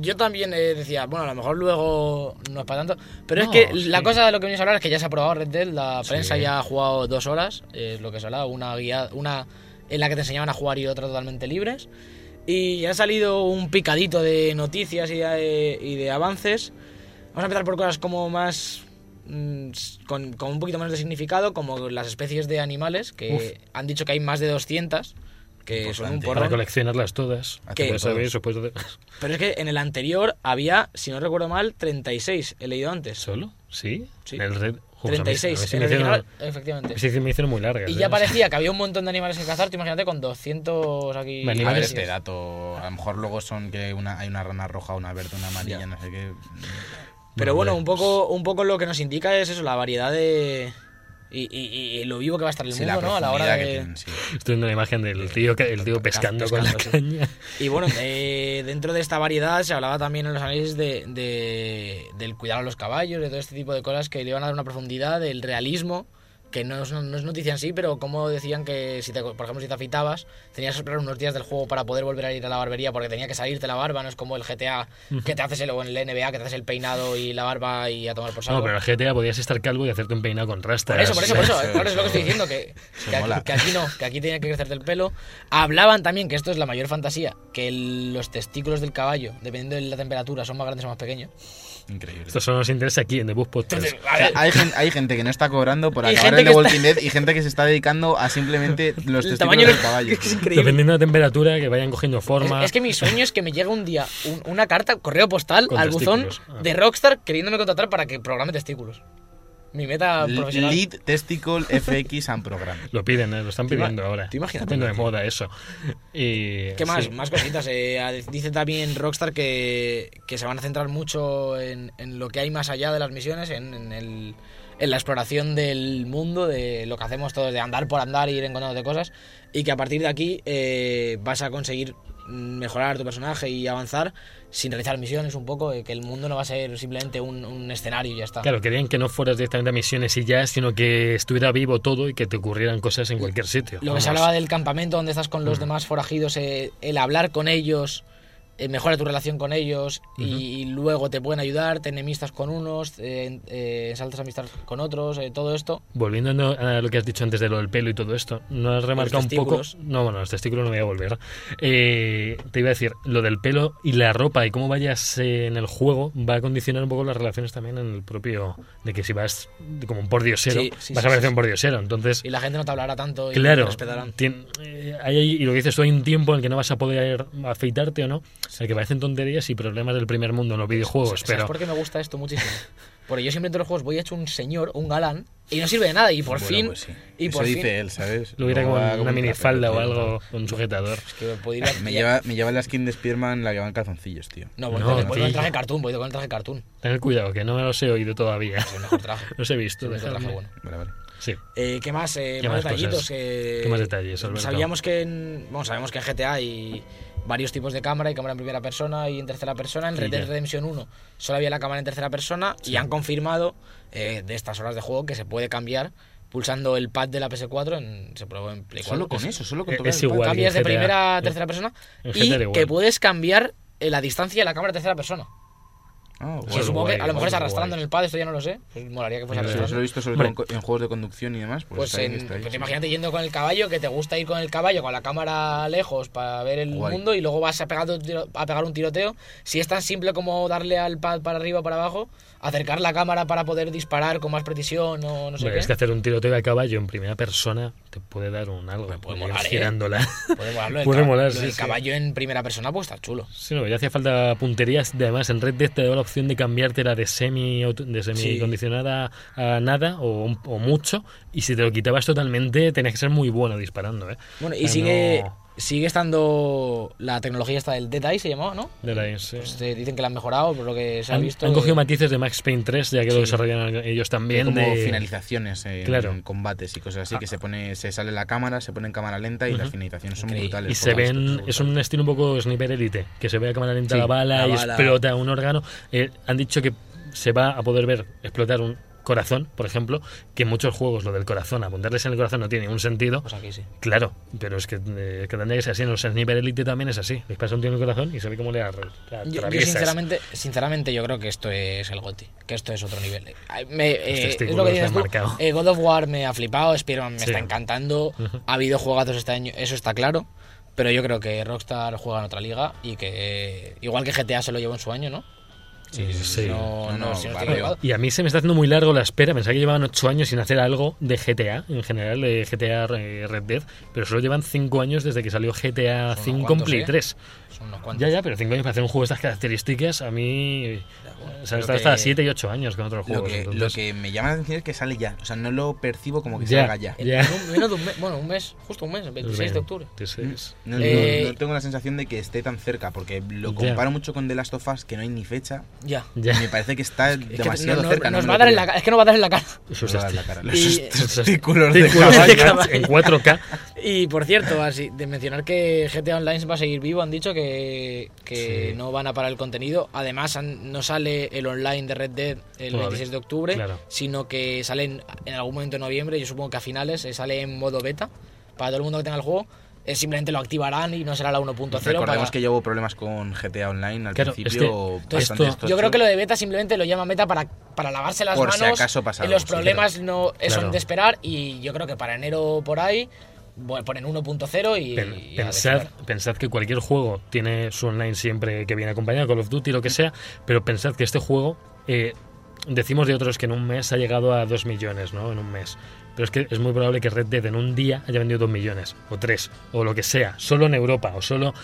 Yo, también eh, decía, bueno, a lo mejor luego no es para tanto. Pero No, es que sí. la cosa de lo que venimos a hablar es que ya se ha probado Red Dead. La Sí. prensa ya ha jugado dos horas, es lo que se ha hablado. Una guía, una en la que te enseñaban a jugar y otra totalmente libres. Y ya ha salido un picadito de noticias y de, y de avances. Vamos a empezar por cosas como más. mm, Con, con un poquito menos de significado, como las especies de animales, que han dicho que hay más de 200, que son un Importante. Para coleccionarlas todas. ¿A qué? Ya Todos. sabéis, os puedo- [LAUGHS] Pero es que en el anterior había, si no recuerdo mal, 36. He leído antes. ¿Solo? ¿Sí? Sí. En el Red. Joder, a mí- a mí 36. se en el hicieron- original, efectivamente. sí que me hicieron muy largas. Y ¿eh? ya [LAUGHS] parecía que había un montón de animales que cazar. Tú imagínate con 200 aquí. Me A ver este dato. A lo mejor luego son que una, hay una rana roja, una verde, una amarilla, Ya. no sé qué. Pero Bueno, bueno, un poco, un poco lo que nos indica es eso, la variedad de. Y, y- y lo vivo que va a estar el Sí, mundo, ¿no? A la hora de. que tienen, sí. Estoy viendo la imagen del tío, que- el tío pescando con la sí. caña. Y bueno, eh, dentro de esta variedad se hablaba también en los análisis de, de- del cuidar a los caballos, de todo este tipo de cosas que le iban a dar una profundidad, del realismo, que no es, no es noticia en sí, pero como decían que, si te, por ejemplo, si te afeitabas, tenías que esperar unos días del juego para poder volver a ir a la barbería porque tenía que salirte la barba, no es como el GTA que te haces el, o en el NBA que te haces el peinado y la barba y a tomar por saco. No, pero en el GTA podías estar calvo y hacerte un peinado con rastas. Por eso, por eso, por eso. [LAUGHS] Eso, Claro, es lo que estoy diciendo, que, que, aquí, mola. que aquí no, que aquí tenía que crecerte el pelo. Hablaban también, que esto es la mayor fantasía, que el- los testículos del caballo, dependiendo de la temperatura, son más grandes o más pequeños. Increíble. Esto solo nos interesa aquí en The Bus Podcast. Entonces, a O sea, ver, hay, hay gente que no está cobrando por acabar está- Walking Dead y gente que se está dedicando a simplemente [LAUGHS] los el testículos tamaño del caballo. es. Dependiendo de la temperatura, que vayan cogiendo forma. Es, es que mi sueño es que me llegue un día un- una carta, correo postal, Con al buzón. Ah. de Rockstar queriéndome contratar para que programe testículos. Mi meta profesional. Lead Testicle FX and Program. [LAUGHS] Lo piden, ¿eh? lo están pidiendo ahora. tú imagínate, Está poniendo de moda eso. Y, ¿Qué más? sí. Más cositas. eh, dice también Rockstar que, que se van a centrar mucho en, en lo que hay más allá de las misiones, en, en el- en la exploración del mundo, de lo que hacemos todos, de andar por andar e ir encontrando cosas, y que a partir de aquí eh, vas a conseguir mejorar tu personaje y avanzar sin realizar misiones un poco, que el mundo no va a ser simplemente un, un escenario y ya está. Claro, querían que no fueras directamente a misiones y ya, sino que estuviera vivo todo y que te ocurrieran cosas en cualquier sitio. Lo que se hablaba del campamento donde estás con los Mm. demás forajidos, eh, el hablar con ellos, mejora tu relación con ellos y, y luego te pueden ayudar, te enemistas con unos, eh, eh, saltas amistad con otros, eh, todo esto. Volviendo a lo que has dicho antes de lo del pelo y todo esto, ¿no has remarcado un poco? No, bueno, los testículos no voy a volver. Eh, te iba a decir, lo del pelo y la ropa y cómo vayas eh, en el juego va a condicionar un poco las relaciones también en el propio... De que si vas como un pordiosero, Sí, sí, vas sí, a parecer un pordiosero. Entonces, Y la gente no te hablará tanto y te Claro, respetarán. tien- eh, hay, ahí- y lo que dices tú, hay un tiempo en el que no vas a poder afeitarte o no, el que parecen tonterías y problemas del primer mundo en los videojuegos, ¿Sabes pero por qué me gusta esto muchísimo? Porque yo siempre en todos los juegos voy hecho un señor, un galán, y no sirve de nada. Y por Bueno, fin. pues sí. Y Eso por dice fin. él, ¿sabes? lo hubiera como una un minifalda o algo, un sujetador. Es que puedo ir a- Me lleva, me lleva la skin de Spearman la que va en calzoncillos, tío. No, voy, No, con, voy con el traje cartoon, voy con el traje cartoon. Ten cuidado, que no me los he oído todavía. Es el mejor traje. [LAUGHS] Los he visto. Es el mejor traje bueno. Vale, vale. Sí. Eh, ¿Qué más? Eh, ¿Qué más más detallitos. que- ¿Qué más detalles, Alberto? Sabíamos que en, bueno, sabemos que en GTA hay varios tipos de cámara, hay cámara en primera persona y en tercera persona. En Sí, Red Dead. Redemption 1 solo había la cámara en tercera persona y han confirmado eh, de estas horas de juego que se puede cambiar pulsando el pad de la PS4 en, se probó en Play 4. Solo con eso, solo con tocar es el pad. igual. Cambias de primera a tercera persona y que puedes cambiar eh, la distancia de la cámara de tercera persona. Ah, Que guay. supongo que a lo mejor es guay, arrastrando guay. en el pad, esto ya no lo sé. Pues molaría que fuese. Yo arrastrando. se lo he visto sobre Hombre. todo en, juegos de conducción y demás. Pues, Pues, ahí, en- ahí, pues sí. imagínate yendo con el caballo, que te gusta ir con el caballo con la cámara lejos para ver el Guay. mundo y luego vas a pegar, a pegar un tiroteo. Si es tan simple como darle al pad para arriba o para abajo, acercar la cámara para poder disparar con más precisión o no sé Hombre, qué. es que hacer un tiroteo de caballo en primera persona te puede dar un algo. puede ir molar, ¿eh? girándola. Puede [LAUGHS] del, puede cab- molar, sí, sí. caballo en primera persona, pues está chulo. Sí, no, ya hacía falta punterías. De, además, en Red Dead te daba la opción de cambiártela de semi de semi condicionada a nada o, mucho. Y si te lo quitabas totalmente, tenías que ser muy bueno disparando. ¿eh? Bueno, O y sea, sigue, no- sigue estando la tecnología esta del Dead Eye, se llamaba, ¿no? de la- sí. Pues, dicen que la han mejorado, por lo que se ha han, visto. han cogido matices de Max Payne 3, ya que lo desarrollan ellos también. como de- finalizaciones en, Claro. en combates y cosas así, que se pone se sale la cámara, se pone en cámara lenta y las finalizaciones son Increíble. brutales. Y se ven, es un estilo un poco sniper elite, que se ve a cámara lenta Sí, la bala la y bala. explota un órgano. Eh, han dicho que se va a poder ver explotar un corazón, por ejemplo, que muchos juegos lo del corazón, apuntarles en el corazón no tiene ningún sentido. Pues aquí sí. Claro, pero es que, eh, que tendría que ser así. En los sniper elite también es así. Le pasa un tío en el corazón y se ve cómo le le Yo, yo atraviesas. sinceramente, sinceramente yo creo que esto es el GOTI, que esto es otro nivel. Me- eh, es testículos lo que dices tú, marcado. eh, God of War me ha flipado, Spider-Man me Sí. está encantando, ha habido juegazos este año, eso está claro, pero yo creo que Rockstar juega en otra liga y que igual que GTA se lo llevó en su año, ¿no? Sí, sí. No, No, si no. Y a mí se me está haciendo muy largo la espera. Pensaba que llevaban ocho años sin hacer algo de GTA, en general, de GTA eh, Red Dead, pero solo llevan cinco años desde que salió GTA Son unos 5 en cuantos, Play ¿eh? 3. Son unos cuantos. Ya, ya, pero cinco años para hacer un juego de estas características, a mí. O sea, Lo está que- hasta 7 y 8 años con otros Lo juegos. que, lo entonces- que me llama la atención es que sale ya. O sea, no lo percibo como que Ya. salga ya. Ya. un- menos de un mes, bueno, un mes, justo un mes, el 26 de octubre. Sí, sí, No, sí. no- Eh, no tengo la sensación de que esté tan cerca, porque lo Ya. comparo mucho con The Last of Us, que no hay ni fecha, Ya. Ya. Me parece que está Es que demasiado no- cerca. nos no va me a dar en lo la. Es que no va a dar en la cara. Esos testículos de caballo en 4K. [LAUGHS] Y por cierto, así, de mencionar que GTA Online va a seguir vivo, han dicho que, que Sí. no van a parar el contenido. Además, han- no sale el online de Red Dead el Todavía. 26 de octubre, Claro. sino que sale en, en algún momento de noviembre, yo supongo que a finales, eh, sale en modo beta. Para todo el mundo que tenga el juego, simplemente lo activarán y no será la 1.0. Recordemos para- que hubo problemas con GTA Online al Claro, es principio. que bastante esto- Yo creo que lo de beta simplemente lo llaman beta para, para lavarse las Por si manos. acaso pasa y algo, los sí, problemas no son Claro. de esperar y yo creo que para enero por ahí bueno, ponen 1.0 y, Pen- y pensad, pensad que cualquier juego tiene su online siempre que viene acompañado, Call of Duty, lo que sea, pero pensad que este juego, eh, decimos de otros que en un mes ha llegado a 2 millones, ¿no? En un mes. Pero es que es muy probable que Red Dead en un día haya vendido 2 millones, o 3, o lo que sea, solo en Europa, o solo...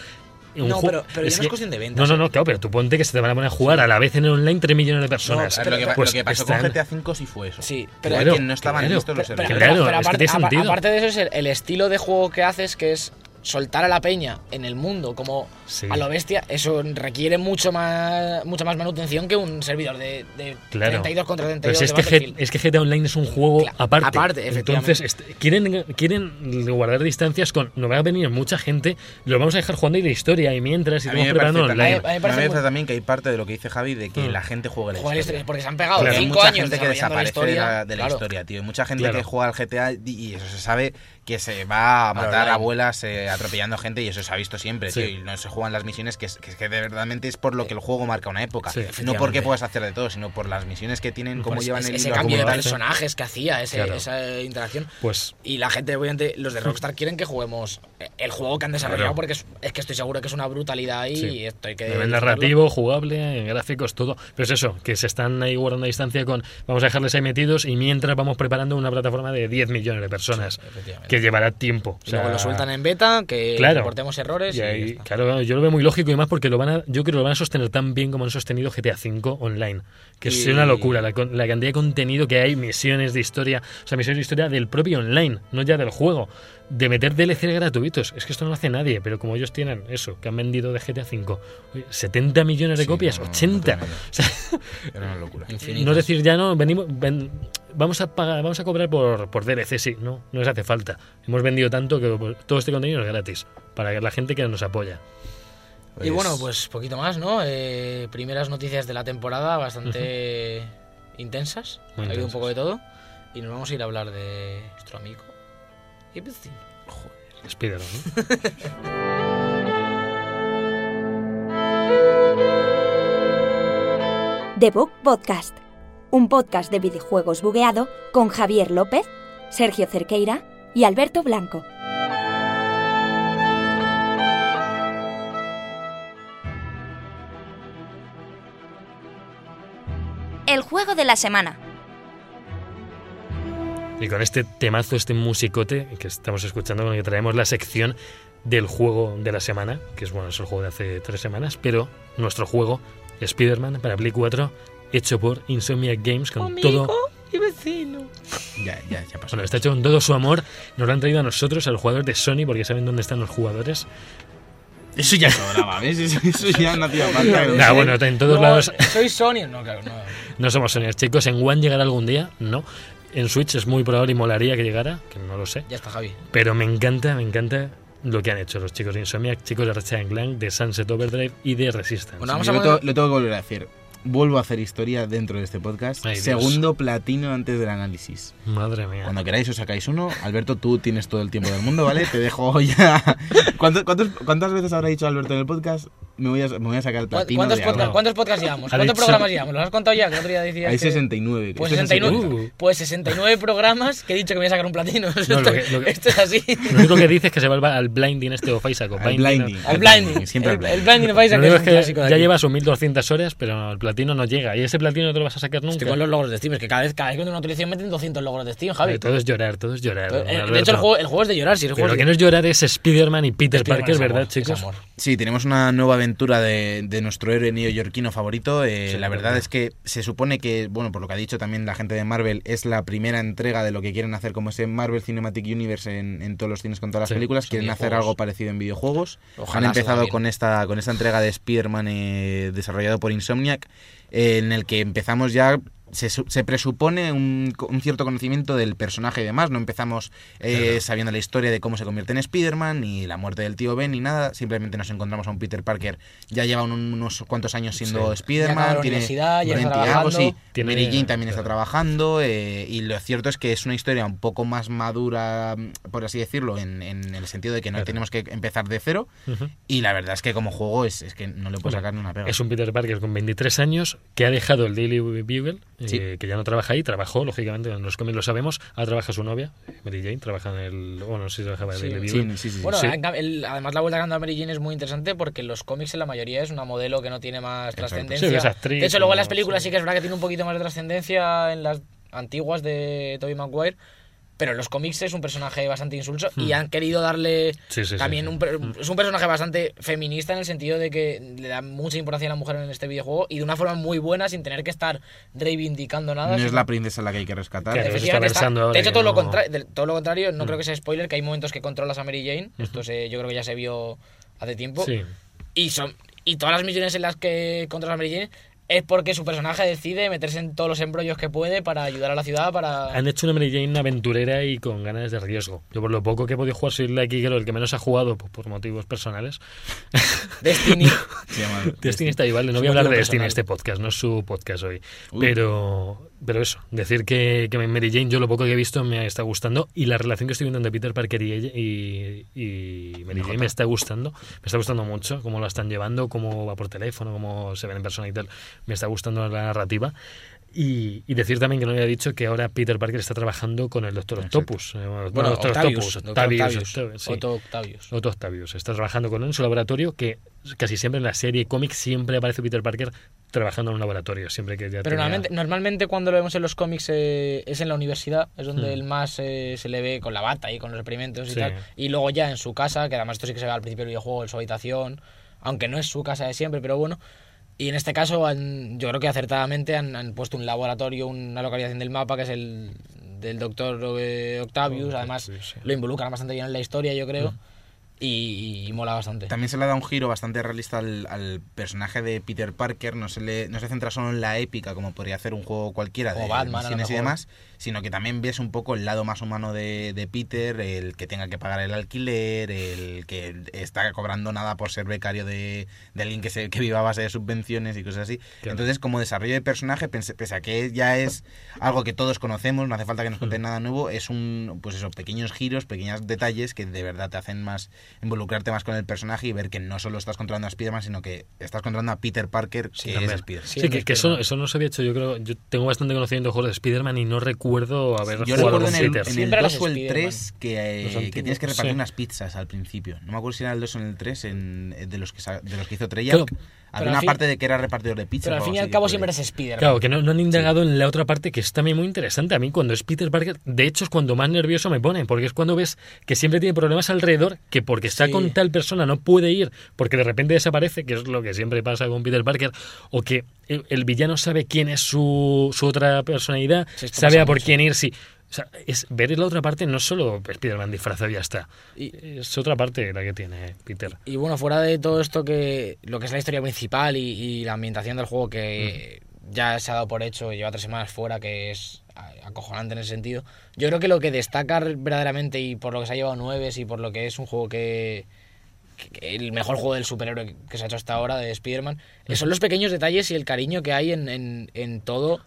en un No, pero- pero ya no es cuestión de ventas, No, no, ¿eh? no, claro, pero tú ponte que se te van a poner a jugar a la vez en el online 3 millones de personas. Claro, lo, que, Pues lo que pasó están- con GTA V sí fue eso. Sí, pero pero- que no estaban claro, listos los Pero, servidores. Claro, pero es que aparte, tiene apa- sentido. aparte de eso es el, el estilo de juego que haces que es soltar a la peña en el mundo como Sí. a lo bestia, eso requiere mucho más mucha más manutención que un servidor de, de Claro. 32 contra Pero 32 si es de que, es que GTA Online es un juego Cla- aparte. aparte. Entonces, est- quieren, quieren guardar distancias con. No va a venir mucha gente, lo vamos a dejar jugando y de historia. Y mientras A mí me preparando parece, online. también, A mí me parece muy- también que hay parte de lo que dice Javi de que Hmm. la gente juegue la Juega la historia. historia, porque se han pegado Claro, hay 5 mucha años gente que desarrollando la desaparece de historia. la, de la claro. historia, tío. Hay mucha gente Claro. que juega al GTA y y eso se sabe que se va a matar online. abuelas eh, atropellando gente y eso se ha visto siempre, Sí. tío. Y no se juegan las misiones que es que, que de verdaderamente es por lo que el juego marca una época. Sí, no porque puedas hacer de todo, sino por las misiones que tienen, cómo Pues llevan el ese cambio de personajes que hacía, ese- Claro. esa interacción. Pues Y la gente, obviamente, los de Rockstar quieren que juguemos el juego que han desarrollado Claro. porque es, es que estoy seguro que es una brutalidad ahí Sí. y esto hay que. a nivel narrativo, jugable, gráficos, todo. Pero es eso, que se están ahí guardando distancia con. Vamos a dejarles ahí metidos y mientras vamos preparando una plataforma de 10 millones de personas. Efectivamente. Que llevará tiempo. Luego lo sueltan en beta, que Claro. reportemos errores y, ahí, claro, yo lo veo muy lógico y más porque lo van a, yo creo que lo van a sostener tan bien como han sostenido GTA V online. Que es una locura la, la cantidad de contenido que hay, misiones de historia, o sea, misiones de historia del propio online, no ya del juego. De meter DLC gratuitos. Es que esto no lo hace nadie, pero como ellos tienen eso, que han vendido de GTA V, oye, 70 millones de Sí, copias, no, no, 80. no. O sea, [LAUGHS] Era una locura. Infinitas. no decir ya no, venimos, ven- vamos a pagar, vamos a cobrar por, por DLC, sí, no, no les hace falta. Hemos vendido tanto que todo este contenido es gratis para la gente que nos apoya. Y bueno, pues poquito más, ¿no? Eh, primeras noticias de la temporada bastante intensas. Muy ha habido un poco de todo. Y nos vamos a ir a hablar de nuestro amigo. Y vecino. Spider, ¿no? [LAUGHS] The Book Podcast, un podcast de videojuegos bugueado con Javier López, Sergio Cerqueira y Alberto Blanco. El juego de la semana. Y con este temazo, este musicote que estamos escuchando, con el que traemos la sección del juego de la semana, que es bueno, es el juego de hace tres semanas, pero nuestro juego, Spider-Man para Play 4, hecho por Insomniac Games con todo. y vecino. Ya, ya, ya pasó. Bueno, está hecho con todo su amor. Nos lo han traído a nosotros, a los jugadores de Sony, porque saben dónde están los jugadores. Eso ya sobraba, ¿ves? Eso, eso ya no hacía falta. Nah, bueno, en todos No, lados Soy Sony. No, claro, no. [LAUGHS] no somos Sony, chicos. En One llegará algún día, no. En Switch es muy probable y molaría que llegara, que no lo sé. Ya está, Javi. Pero me encanta, me encanta lo que han hecho los chicos de Insomniac, chicos de Ratchet Clank, de Sunset Overdrive y de Resistance. Bueno, vamos a lo, tengo, lo tengo que volver a decir. Vuelvo a hacer historia dentro de este podcast. Ay. Segundo platino antes del análisis. Madre mía. Cuando queráis os sacáis uno. Alberto, tú tienes todo el tiempo del mundo, ¿vale? Te dejo ya. [LAUGHS] ¿Cuántos- cuántos- ¿Cuántas veces habrá dicho Alberto en el podcast? Me voy a, me voy a sacar el ¿Cuántos, platino. de podcasts, algo. ¿Cuántos podcasts llevamos? ¿Cuántos dicho- programas llevamos? ¿Los has contado ya? Que el otro día decías Hay que- 69. Pues Esto es 69, 70. Uh. pues 69 programas que he dicho que me voy a sacar un platino. Esto, No, lo [LAUGHS] que- lo que- esto es así. Lo único que dice es que se vuelva al blinding este o Faisaco. Al blinding. El blinding. Siempre el, al el blinding es que clásico de ya aquí. lleva sus 1200 horas, pero el platino no llega. Y ese platino no te lo vas a sacar nunca. Estoy con los logros de Steam. Es que cada vez, cada vez que una actualización meten 200 logros de Steam, Javi. Eh, Todo es llorar, todo es llorar. Eh, de hecho, el juego, el juego es de llorar. Si el Pero juego lo que no es llorar es Spider-Man y Peter Spider-Man Parker, es ¿verdad, amor, chicos? Sí, tenemos una nueva aventura de, de nuestro héroe neoyorquino favorito. Eh, Sí, la verdad es que se supone que, bueno, por lo que ha dicho también la gente de Marvel, es la primera entrega de lo que quieren hacer como ese Marvel Cinematic Universe en, en todos los cines con todas las Sí, películas. Quieren hacer algo parecido en videojuegos. Ojalá Han empezado con esta, con esta entrega de Spider-Man eh, desarrollado por Insomniac, en el que empezamos ya. Se, se presupone un, cierto conocimiento del personaje y demás. No empezamos eh, Claro. sabiendo la historia de cómo se convierte en Spider-Man, ni la muerte del tío Ben, ni nada. Simplemente nos encontramos a un Peter Parker. Ya lleva un- unos cuantos años siendo Sí. Spider-Man. tiene ya está 20 y algo, sí. Tiene- Mary Jane también está trabajando. eh, y lo cierto es que es una historia un poco más madura, por así decirlo, en, en el sentido de que no Claro. tenemos que empezar de cero. Y la verdad es que como juego es, es que no le puedo sacar ni una pega. Es un Peter Parker con 23 años que ha dejado el Daily Bugle, eh, que ya no trabaja ahí, trabajó, lógicamente, en los cómics lo sabemos, ahora trabaja su novia, Mary Jane, trabaja en el... Bueno, no sé si trabajaba en Sí. el. Sí, sí, sí. Bueno, el- además la vuelta que anda a Mary Jane es muy interesante porque en los cómics en la mayoría es una modelo que no tiene más Exacto. trascendencia. Sí, es actriz, de hecho, luego en las películas sí. sí que es verdad que tiene un poquito más de trascendencia en las antiguas de Tobey Maguire. Pero en los cómics es un personaje bastante insulso y han querido darle Hmm. Sí, sí, sí, también sí. un per- es un personaje bastante feminista en el sentido de que le da mucha importancia a la mujer en este videojuego y de una forma muy buena sin tener que estar reivindicando nada. No es la princesa la que hay que rescatar. Efectivamente, está ahora de hecho, que todo, lo no- contra- de- todo lo contrario, no creo que sea spoiler, que hay momentos que controlas a Mary Jane. Esto se, yo creo que ya se vio hace tiempo. Sí. Y, son, y todas las misiones en las que controlas a Mary Jane es porque su personaje decide meterse en todos los embrollos que puede para ayudar a la ciudad, para... Han hecho una Mary Jane aventurera y con ganas de riesgo. Yo por lo poco que he podido jugar soy el aquí creo el que menos ha jugado por, por motivos personales. [LAUGHS] Destiny. Destiny está ahí, vale. No voy a hablar de Destiny en este podcast, no es su podcast hoy. Uy. Pero, pero eso, decir que, que Mary Jane, yo lo poco que he visto me está gustando y la relación que estoy viendo entre Peter Parker y, ella, y, y Mary Jane me está gustando. Me está gustando mucho cómo la están llevando, cómo va por teléfono, cómo se ven en persona y tal. Me está gustando la narrativa. Y, y decir también que no había dicho que ahora Peter Parker está trabajando con el Doctor. Octopus. Eh, Bueno, Bueno, Doctor Octavius. Octavius, Octavius. Octavius, sí. Otto Octavius. Otto Octavius. Está trabajando con él en su laboratorio que casi siempre en la serie cómic siempre aparece Peter Parker trabajando en un laboratorio, siempre que ya Pero tenía- normalmente, normalmente cuando lo vemos en los cómics eh, es en la universidad, es donde Hmm. el más eh, se le ve con la bata y con los experimentos y Sí. tal. Y luego ya en su casa, que además esto sí que se ve al principio del videojuego, en su habitación, aunque no es su casa de siempre, pero bueno. Y en este caso, han- yo creo que acertadamente han, han puesto un laboratorio, una localización del mapa, que es el del doctor Octavius. Oh, Además, sí, sí. lo involucran bastante bien en la historia, yo creo. Y, y mola bastante. También se le da un giro bastante realista al, al personaje de Peter Parker. No se, le, no se centra solo en la épica, como podría hacer un juego cualquiera de Batman, misiones y demás, sino que también ves un poco el lado más humano de, de Peter, el que tenga que pagar el alquiler, el que está cobrando nada por ser becario de, de alguien que, se, que viva a base de subvenciones y cosas así. Claro. Entonces, como desarrollo de personaje, pese, pese a que ya es algo que todos conocemos, no hace falta que nos cuenten nada nuevo, es un, pues eso, pequeños giros, pequeños detalles que de verdad te hacen más involucrarte más con el personaje y ver que no solo estás controlando a Spider-Man, sino que estás controlando a Peter Parker, que también. es Spider. Sí, Sí, que, es que eso, eso no se había hecho. Yo creo, yo tengo bastante conocimiento de juegos de Spider-Man y no recuerdo haber Yo jugado recuerdo en el, Peter. en el Siempre 2 eres o el Spider-Man. 3 que, eh, que tienes que repartir sí. unas pizzas al principio. No me acuerdo si era el 2 o en el 3 en, eh, de, los que, de los que hizo Treyarch. Claro, Había una fin- parte de que era repartidor de pizzas. Pero al fin y al cabo por siempre ahí. es Spider. Claro, que no, no han indagado en la otra parte que es también muy interesante. A mí cuando es Peter Parker, de hecho es cuando más nervioso me pone, porque es cuando ves que siempre tiene problemas alrededor, que porque está Sí. con tal persona no puede ir, porque de repente desaparece, que es lo que siempre pasa con Peter Parker, o que el, el villano sabe quién es su, su otra personalidad, Sí, sabe a por mucho. quién ir, sí. O sea, es ver la otra parte no solo Spider-Man disfrazado y ya está. Y- Es otra parte la que tiene Peter. Y bueno, fuera de todo esto que lo que es la historia principal y, y la ambientación del juego que ya se ha dado por hecho, lleva tres semanas fuera, que es acojonante en ese sentido. Yo creo que lo que destaca verdaderamente y por lo que se ha llevado nueves y por lo que es un juego que, el mejor juego del superhéroe que se ha hecho hasta ahora de Spider-Man, son los pequeños detalles y el cariño que hay en, en- en todo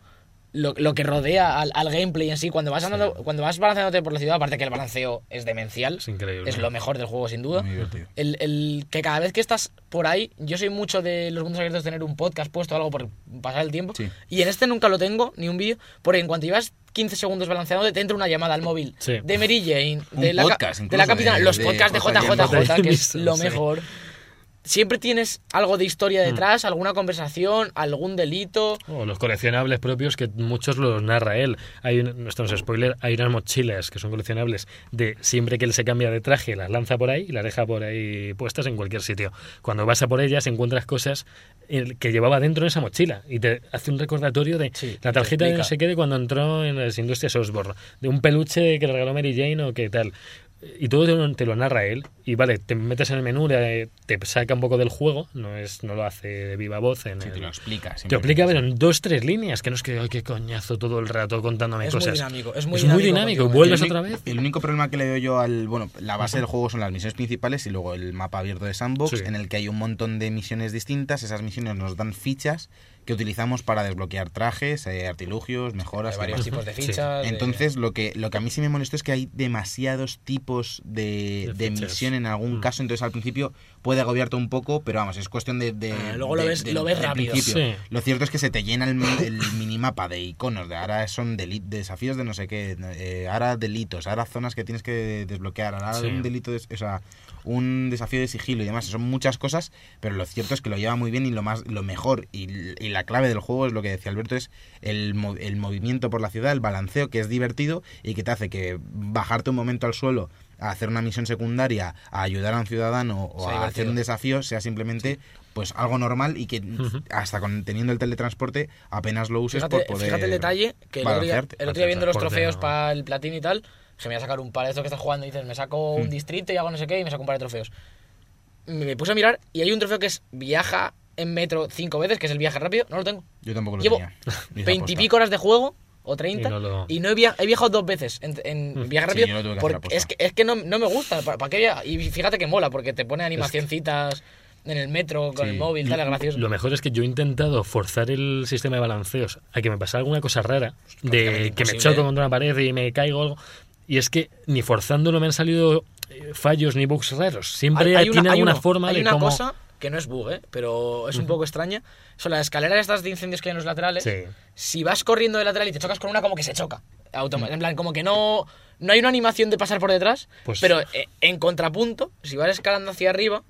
lo, lo que rodea al, al gameplay en sí. Cuando vas andando, cuando vas balanceándote por la ciudad, aparte que el balanceo es demencial, Es increíble. es lo mejor del juego sin duda. Muy. El, el que cada vez que estás por ahí, yo soy mucho de los mundos abiertos tener un podcast puesto o algo por pasar el tiempo. Sí. Y en este nunca lo tengo, ni un vídeo, porque en cuanto llevas 15 segundos balanceando, te entra una llamada al móvil Sí. de Mary Jane, de, la, ca- podcast, de la capitana, de- los de podcasts de JJ, JJJ, que es lo mejor. Siempre tienes algo de historia detrás, alguna conversación, algún delito. O los coleccionables propios que muchos los narra él. Hay un, esto no es spoiler, hay unas mochilas que son coleccionables de siempre que él se cambia de traje, las lanza por ahí y las deja por ahí puestas en cualquier sitio. Cuando vas a por ellas encuentras cosas eh, que llevaba dentro en esa mochila y te hace un recordatorio de Sí, la tarjeta de no sé qué de cuando entró en las industrias Osborne, de un peluche que le regaló Mary Jane o qué tal. Y todo te lo, te lo narra él. Y vale, te metes en el menú, le- te saca un poco del juego, no es no lo hace de viva voz. En Sí, el- te lo explica. te explica, pero en dos, tres líneas, que no es que, ay, qué coñazo todo el rato contándome Es muy cosas. dinámico, es muy es muy dinámico dinámico. Vuelves El otra vez. El único problema que le veo yo al. Bueno, la base del juego son las misiones principales y luego el mapa abierto de Sandbox, Sí. en el que hay un montón de misiones distintas. Esas misiones nos dan fichas que utilizamos para desbloquear trajes, eh, artilugios, mejoras. Varios demás. tipos de Sí. fichas. de- Entonces, lo que, lo que a mí sí me molestó es que hay demasiados tipos de, De misión en algún Mm. caso. Entonces, al principio puede agobiarte un poco, pero vamos, es cuestión de. de- Ah, luego lo ves- lo ves rápido. principio. Sí. Lo cierto es que se te llena el, el minimapa de iconos. De ahora son deli- desafíos de no sé qué, eh, ahora delitos, ahora zonas que tienes que desbloquear, ahora Sí. un delito, de, o sea, un desafío de sigilo y demás. Son muchas cosas, pero lo cierto es que lo lleva muy bien y lo más lo mejor y, y la clave del juego es lo que decía Alberto, es el, el movimiento por la ciudad, el balanceo, que es divertido y que te hace que bajarte un momento al suelo a hacer una misión secundaria, a ayudar a un ciudadano o Sea a hacer un desafío sea simplemente pues algo normal y que hasta con teniendo el teletransporte apenas lo uses Fíjate, por poder fíjate el detalle que el otro día, el otro día viendo los trofeos no. para el platino y tal, se me iba a sacar un par de estos que estás jugando y dices, me saco un Mm. distrito y hago no sé qué y me saco un par de trofeos. Me puse a mirar y hay un trofeo que es viaja en metro cinco veces, que es el viaje rápido, no lo tengo. Yo tampoco lo Llevo tenía. Veintipico horas de juego o 30 Y no lo- y no he, via- he viajado dos veces en, en Mm. viaje rápido que es que, es que no, no me gusta ¿para, para qué via- y fíjate que mola porque te pone animacioncitas en el metro con Sí. el móvil tal gracioso Lo mejor es que yo he intentado forzar el sistema de balanceos a que me pasara alguna cosa rara, de que me choco ¿eh? contra una pared y me caigo algo. Y es que ni forzándolo me han salido eh, fallos ni bugs raros. Siempre Hay- hay tiene alguna uno- forma hay de una cómo... cosa que no es bug, ¿eh? pero es un poco extraña. Son las escaleras estas de incendios que hay en los laterales. Sí. Si vas corriendo de lateral y te chocas con una, como que se choca. Automa- En plan, como que no, no hay una animación de pasar por detrás, Pues- pero eh, en contrapunto, si vas escalando hacia arriba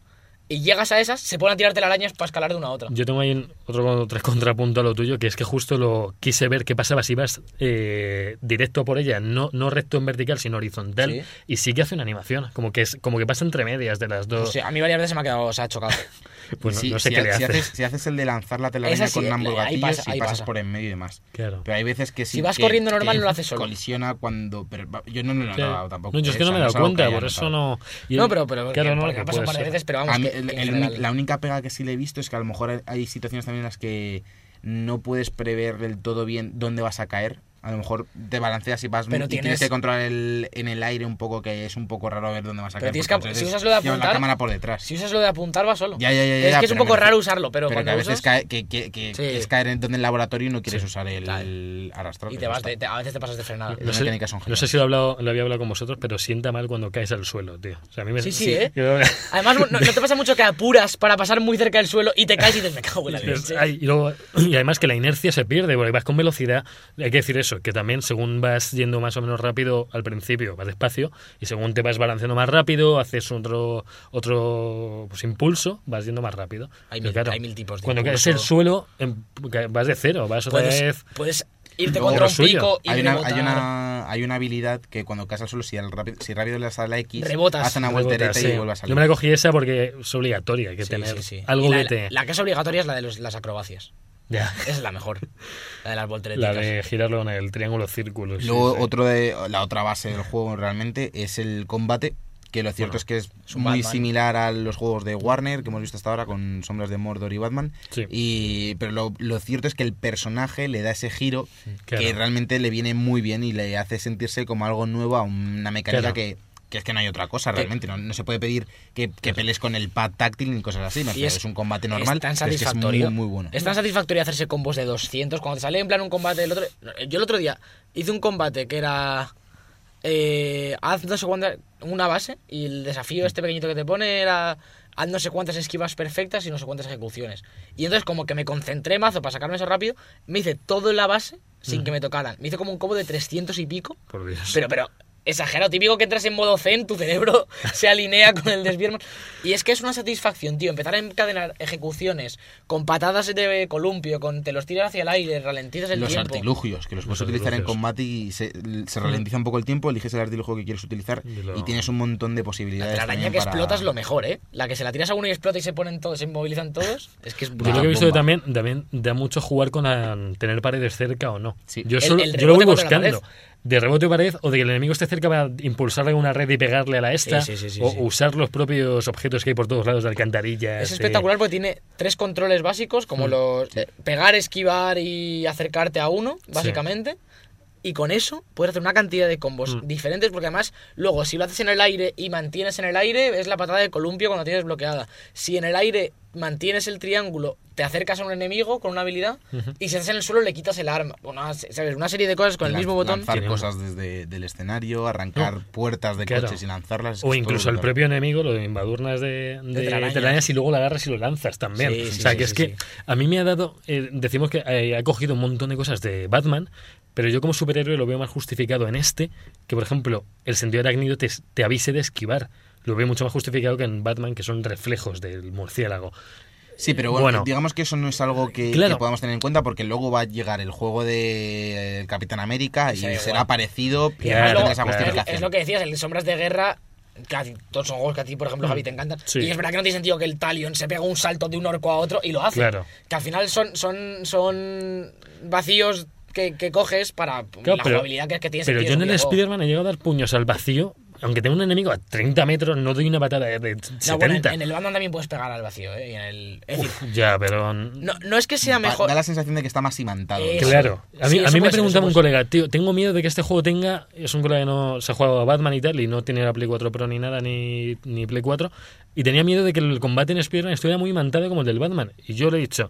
y llegas a esas, se ponen a tirarte arañas para escalar de una a otra. Yo tengo ahí un- otro, otro contrapunto a lo tuyo, que es que justo lo quise ver qué pasaba si vas eh, directo por ella, no, no recto en vertical, sino horizontal, Sí. y sí que hace una animación, como que es como que pasa entre medias de las dos. O sea, a mí varias veces se me ha quedado, se ha chocado. [LAUGHS] [LAUGHS] Sí, no sé si, qué le si hace. haces, si haces el de lanzar la telaraña sí, con ambos gatillos pasa, y pasas pasa. por en medio y demás. Claro. Pero hay veces que sí Si vas que- corriendo normal, no lo haces solo. Colisiona cuando... Pero yo no lo he Sí. notado tampoco. No, yo es ¿eh? que no me he dado cuenta, por eso no. no, pero, pero claro, no, que ha pasado un par de veces, pero vamos, A mí, que- el- que en el general- uni- la única pega que sí le he visto es que a lo mejor hay- hay situaciones también en las que no puedes prever del todo bien dónde vas a caer. A lo mejor te balanceas y vas Pero y tienes- tienes que controlar el, en el aire un poco, que es un poco raro ver dónde vas a Pero caer. tienes que- si usas lo de apuntar- la cámara por detrás. Si usas lo de apuntar, va solo. Ya, ya, ya, es que es un poco raro usarlo, pero, pero que a veces usas, cae, que, que, que- Sí. que es caer en donde el laboratorio y no quieres Sí. usar el, el y te vas, de- te- a veces te pasas de frenada. No sé, mecánicas son no sé geniales. si lo, he hablado, lo había hablado con vosotros, pero sienta mal cuando caes al suelo, tío. O sea, a mí me, Sí, sí, ¿eh? Yo- Además, no, no te pasa mucho que apuras para pasar muy cerca del suelo y te caes y dices, me cago en la leche. Y además que la inercia se pierde, porque vas con velocidad. Hay que decir eso, que también según vas yendo más o menos rápido al principio, vas despacio, y según te vas balanceando más rápido, haces otro otro pues, impulso, vas yendo más rápido. Hay mil- claro, hay mil tipos de Cuando caes el suelo, em, vas de cero, vas otra Puedes, vez. puedes irte Luego contra un suyo. pico y hay una, hay, una, hay una habilidad que cuando caes al suelo, si, al rápido, si rápido le das a la X, Rebotas. hace una Rebotas, voltereta sí. y vuelve a salir. Yo me la cogí esa porque es obligatoria, hay que Sí, tener sí, sí. algo Y la, que te. la que es obligatoria es la de los- las acrobacias. Ya. Esa es la mejor. La de las La volteretas. de girarlo en el triángulo círculo. Luego, sí. otro de, la otra base del juego realmente es el combate, que lo cierto Bueno, es que es, muy Batman. similar a los juegos de Warner que hemos visto hasta ahora con Sombras de Mordor y Batman. Sí. Y, pero lo, lo cierto es que el personaje le da ese giro Claro. que realmente le viene muy bien y le hace sentirse como algo nuevo a una mecánica Claro. que, que es que no hay otra cosa realmente. No, no se puede pedir que, que pelees con el pad táctil ni cosas así. es- es, un combate normal. es tan pero es que es satisfactorio. muy, muy bueno. Es tan satisfactorio hacerse combos de 200. Cuando te sale en plan un combate el otro. Yo el otro día hice un combate que era. Eh, haz no sé cuántas. Una base. Y el desafío este pequeñito que te pone era. Haz no sé cuántas esquivas perfectas y no sé cuántas ejecuciones. Y entonces, como que me concentré mazo para sacarme eso rápido, me hice todo en la base sin que me tocaran. Me hice como un combo de 300 y pico. Por Dios. Pero, pero, exagerado. Típico que entras en modo zen, tu cerebro [LAUGHS] se alinea con el desviermo. Y es que es una satisfacción, tío, empezar a encadenar ejecuciones con patadas de columpio, con te los tiras hacia el aire, ralentizas el los tiempo. artilugios, que los puedes Los utilizar en combate y se, se ralentiza un poco el tiempo, eliges el artilugio que quieres utilizar Y lo- y tienes un montón de La posibilidades. telaraña también que para- explota es lo mejor, ¿eh? La que se la tiras a uno y explota y se ponen todos, se inmovilizan todos. Es que es Yo lo que he visto también, también da mucho jugar con la- tener paredes cerca o no. Sí. Yo, El- solo, el yo lo voy la buscando. De rebote o pared, o de que el enemigo esté cerca para impulsarle una red y pegarle a la esta, Sí, sí, sí, sí, o usar los propios objetos que hay por todos lados de alcantarillas. Es eh, espectacular porque tiene tres controles básicos, como Mm. los eh, pegar, esquivar y acercarte a uno, básicamente. Y con eso puedes hacer una cantidad de combos Mm. diferentes, porque además, luego, si lo haces en el aire y mantienes en el aire, es la patada de columpio cuando tienes bloqueada. Si en el aire mantienes el triángulo, te acercas a un enemigo con una habilidad, y si estás en el suelo, le quitas el arma. Una, ¿sabes? una serie de cosas con el mismo botón. Lanzar Tiene cosas desde el escenario, arrancar puertas de claro. coches y lanzarlas. es O incluso el propio enemigo, lo de invadurnas de, de telarañas. telarañas y luego lo agarras y lo lanzas también. Sí, o sea, sí, que es sí, que a mí me ha dado, eh, decimos que eh, ha cogido un montón de cosas de Batman, pero yo como superhéroe lo veo más justificado en este, que por ejemplo el sentido arácnido te, te avise de esquivar. Lo veo mucho más justificado que en Batman, que son reflejos del murciélago. Sí, pero bueno, Bueno. digamos que eso no es algo que, Claro. que podamos tener en cuenta porque luego va a llegar el juego de eh, Capitán América y Sí, será igual. parecido y Y Claro, además tendrá luego, esa claro. es, justificación. es lo que decías, el Sombras de Guerra, casi todos son juegos que a ti, por ejemplo, Mm. Javi, te encantan. Sí. Y es verdad que no tiene sentido que el Talion se pega un salto de un orco a otro y lo hace. Claro. Que al final son, son, son vacíos que, que coges para Claro, la pero- jugabilidad que, que tiene Pero yo en el. Spider-Man he llegado a dar puños al vacío, aunque tengo un enemigo a 30 metros, no doy una patada de- de 70. No, bueno, en, en el Batman también puedes pegar al vacío, ¿eh? Y en el, es decir, Ya, pero... no, no es que sea mejor. Da la sensación de que está más imantado. Eso. Claro, a mí, Sí, a mí me preguntaba un colega, tío, tengo miedo de que este juego tenga, es un colega que no se ha jugado a Batman y tal, y no tiene la Play 4 Pro ni nada, ni, ni Play 4, y tenía miedo de que el combate en Spider-Man estuviera muy imantado como el del Batman. Y yo le he dicho,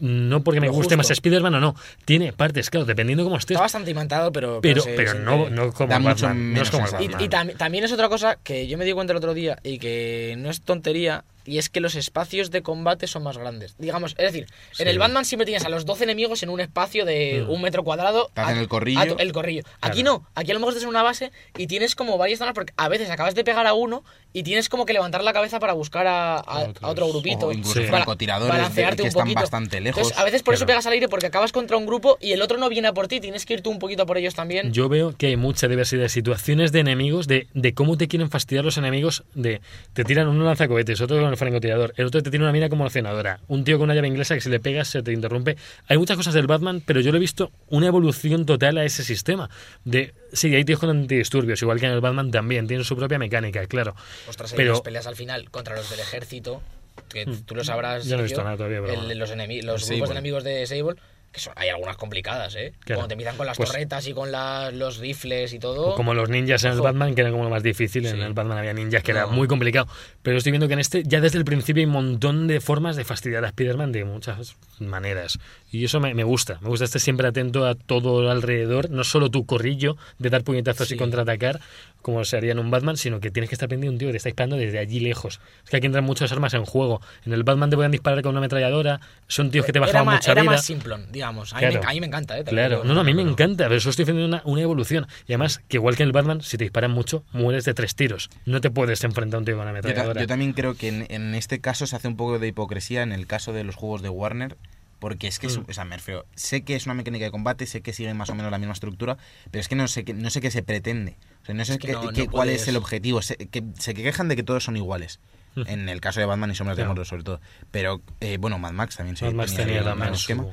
no porque me Lo guste justo. más Spider-Man o no, tiene partes, claro, dependiendo cómo estés, Está bastante imantado, pero. pero, pero no, no como Batman, no es como. Batman. Y, y tam- también es otra cosa que yo me di cuenta el otro día y que no es tontería, y es que los espacios de combate son más grandes. Digamos, es decir, en el Batman siempre tienes a los 12 enemigos en un espacio de Mm. un metro cuadrado. Te hacen a- el corrillo. a el corrillo. Aquí no, aquí a lo mejor estás en una base y tienes como varias zonas porque a veces acabas de pegar a uno y tienes como que levantar la cabeza para buscar a, a- a Otros. otro grupito. O incluso Sí. francotiradores balancearte que un están poquito. bastante lejos. Entonces, a veces por eso pegas al aire porque acabas contra un grupo y el otro no viene a por ti, tienes que ir tú un poquito a por ellos también. Yo veo que hay mucha diversidad de situaciones de enemigos, de, de cómo te quieren fastidiar los enemigos, de te tiran uno lanza cohetes, otro con el francotirador, el otro te tiene una mina como accionadora, un tío con una llave inglesa que si le pegas se te interrumpe. Hay muchas cosas del Batman, pero yo le he visto una evolución total a ese sistema. De sí, hay tíos con antidisturbios, igual que en el Batman también, tienen su propia mecánica, claro. Ostras, hay Pero- peleas al final contra los del ejército, que tú lo sabrás. Yo no he visto nada todavía, pero el- bueno. los enemi- los Sable. grupos de enemigos de Sable, que son, hay algunas complicadas, ¿eh? Claro. Cuando te empiezan con las Pues- torretas y con la- los rifles y todo. Como los ninjas en el. Batman, que era como lo más difícil. En el Batman había ninjas, que era muy complicado. Pero estoy viendo que en este, ya desde el principio, hay un montón de formas de fastidiar a Spider-Man de muchas maneras. Y eso me, me gusta. Me gusta estar siempre atento a todo alrededor. No solo tu corrillo de dar puñetazos Sí. y contraatacar, como se haría en un Batman, sino que tienes que estar pendiente de un tío que te está disparando desde allí lejos. Es que aquí entran muchas armas en juego. En el Batman te pueden disparar con una ametralladora. Son tíos que te más, mucha era vida. más simplón, digamos. A mí, Claro. me, a mí me encanta, ¿eh? Claro, digo. no, no, a mí me encanta, pero eso estoy haciendo una, una evolución. Y además, que igual que en el Batman, si te disparan mucho, mueres de tres tiros. No te puedes enfrentar a un tío con una Yo, ametralladora. yo también creo que en, en este caso se hace un poco de hipocresía en el caso de los juegos de Warner. Porque es que, es, Mm. o sea, me refiero, sé que es una mecánica de combate, sé que siguen más o menos la misma estructura, pero es que no sé qué, no sé qué se pretende. O sea, no sé Es que qué- no- no qué- cuál puedes- es el objetivo. Se, que, se quejan de que todos son iguales. Mm. En el caso de Batman y Sombras de Claro. Mordor, sobre todo. Pero, eh, bueno, Mad Max también se Mad Max tenía tenía el también su- esquema.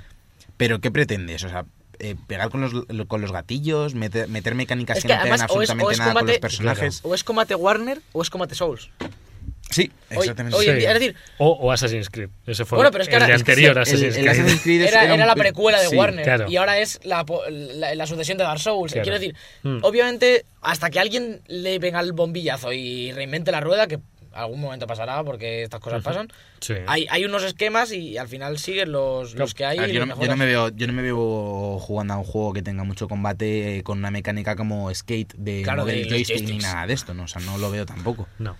Pero, ¿qué pretendes? O sea, eh, pegar con los, con los gatillos, meter, meter mecánicas Es que, que no tengan además, o es- absolutamente o es nada con los personajes. O es combate Warner o es combate Souls. Sí, Hoy- exactamente. hoy en día- es decir, O, o Assassin's Creed. Ese fue Bueno, pero es que el ahora- anterior el- Assassin's el Creed. Assassin's Creed es- era, era un era la precuela de sí, Warner claro. y ahora es la, po- la, la sucesión de Dark Souls. Claro. Quiero decir, Mm. obviamente, hasta que alguien le venga el bombillazo y reinvente la rueda, que algún momento pasará porque estas cosas pasan, Sí. hay, hay unos esquemas y al final siguen los, los que hay. A ver, y yo, no, yo mejoras. no me veo, yo no me veo jugando a un juego que tenga mucho combate eh, con una mecánica como skate de Claro, de joystick ni nada de esto, ¿no? O sea, no lo veo tampoco. No.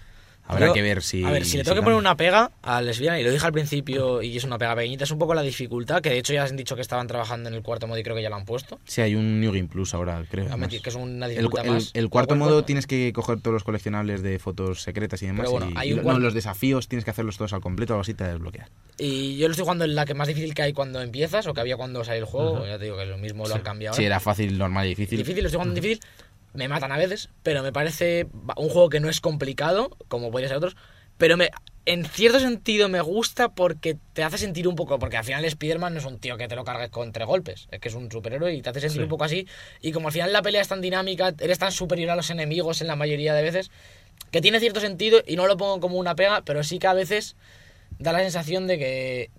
Habrá Yo- que ver si. A ver, si le si tengo que poner una pega al Spider-Man, y lo dije al principio, y es una pega pequeñita, es un poco la dificultad, que de hecho ya han dicho que estaban trabajando en el cuarto modo y creo que ya lo han puesto. Sí, hay un New Game Plus ahora, creo. Que es una El, dificultad el- más. el cuarto modo tienes que coger todos los coleccionables de fotos secretas y demás. Pero bueno, y- hay y no, los desafíos tienes que hacerlos todos al completo, algo así te desbloqueas. Y yo lo estoy jugando en la que más difícil que hay cuando empiezas, o que había cuando sale el juego, ya te digo que lo mismo lo han cambiado. Sí, era fácil, normal y difícil. difícil, lo estoy jugando en difícil. Me matan a veces, pero me parece un juego que no es complicado, como podría ser otros. Pero me, en cierto sentido me gusta porque te hace sentir un poco. Porque al final Spider-Man no es un tío que te lo cargues con tres golpes. Es que es un superhéroe y te hace sentir Sí. un poco así. Y como al final la pelea es tan dinámica, eres tan superior a los enemigos en la mayoría de veces, que tiene cierto sentido y no lo pongo como una pega, pero sí que a veces da la sensación de que,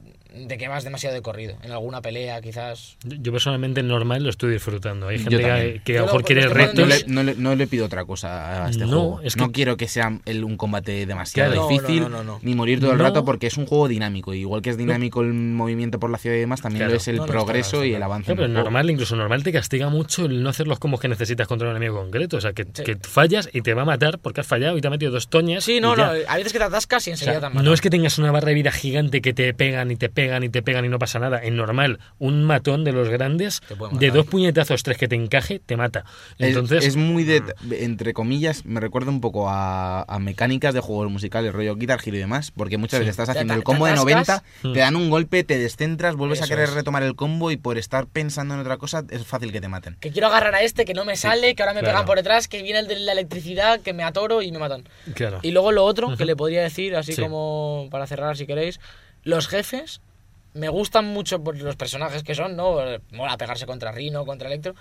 de que vas demasiado de corrido. En alguna pelea, quizás. Yo personalmente en normal lo estoy disfrutando. Hay gente que, a lo mejor quiere estoy retos. No le, no, le, no le pido otra cosa a este No, juego. es que- No quiero que sea el- un combate demasiado difícil, no, no, no, no. ni morir todo el No. rato, porque es un juego dinámico. Igual que es dinámico el movimiento por la ciudad y demás, también Claro. lo es el No, no, está progreso y el avance. Pero el normal, incluso normal te castiga mucho el no hacer los combos que necesitas contra un enemigo concreto. O sea, que, Sí. que fallas y te va a matar porque has fallado y te ha metido dos toñas. Sí, no, no. A veces que te atascas y O enseguida sea, te han matado. no es que tengas una barra de vida gigante que te pegan y te pegan y te pegan y no pasa nada. En normal, un matón de los grandes, de dos puñetazos, tres que te encaje, te mata. Es- Entonces, es, muy de, entre comillas, me recuerda un poco a, a mecánicas de juegos musicales, rollo Guitar Hero y demás, porque muchas Sí. veces estás haciendo el combo de 90, atascas. Mm. te dan un golpe, te descentras, vuelves a querer es. retomar el combo y por estar pensando en otra cosa es fácil que te maten. Que quiero agarrar a este, que no me sale, que ahora me claro. pegan por detrás, que viene el de la electricidad, que me atoro y me matan. claro. Y luego lo otro, que le podría decir, así Sí. como para cerrar si queréis, los jefes me gustan mucho por los personajes que son, ¿no? Mola pegarse contra Rino, contra Electro.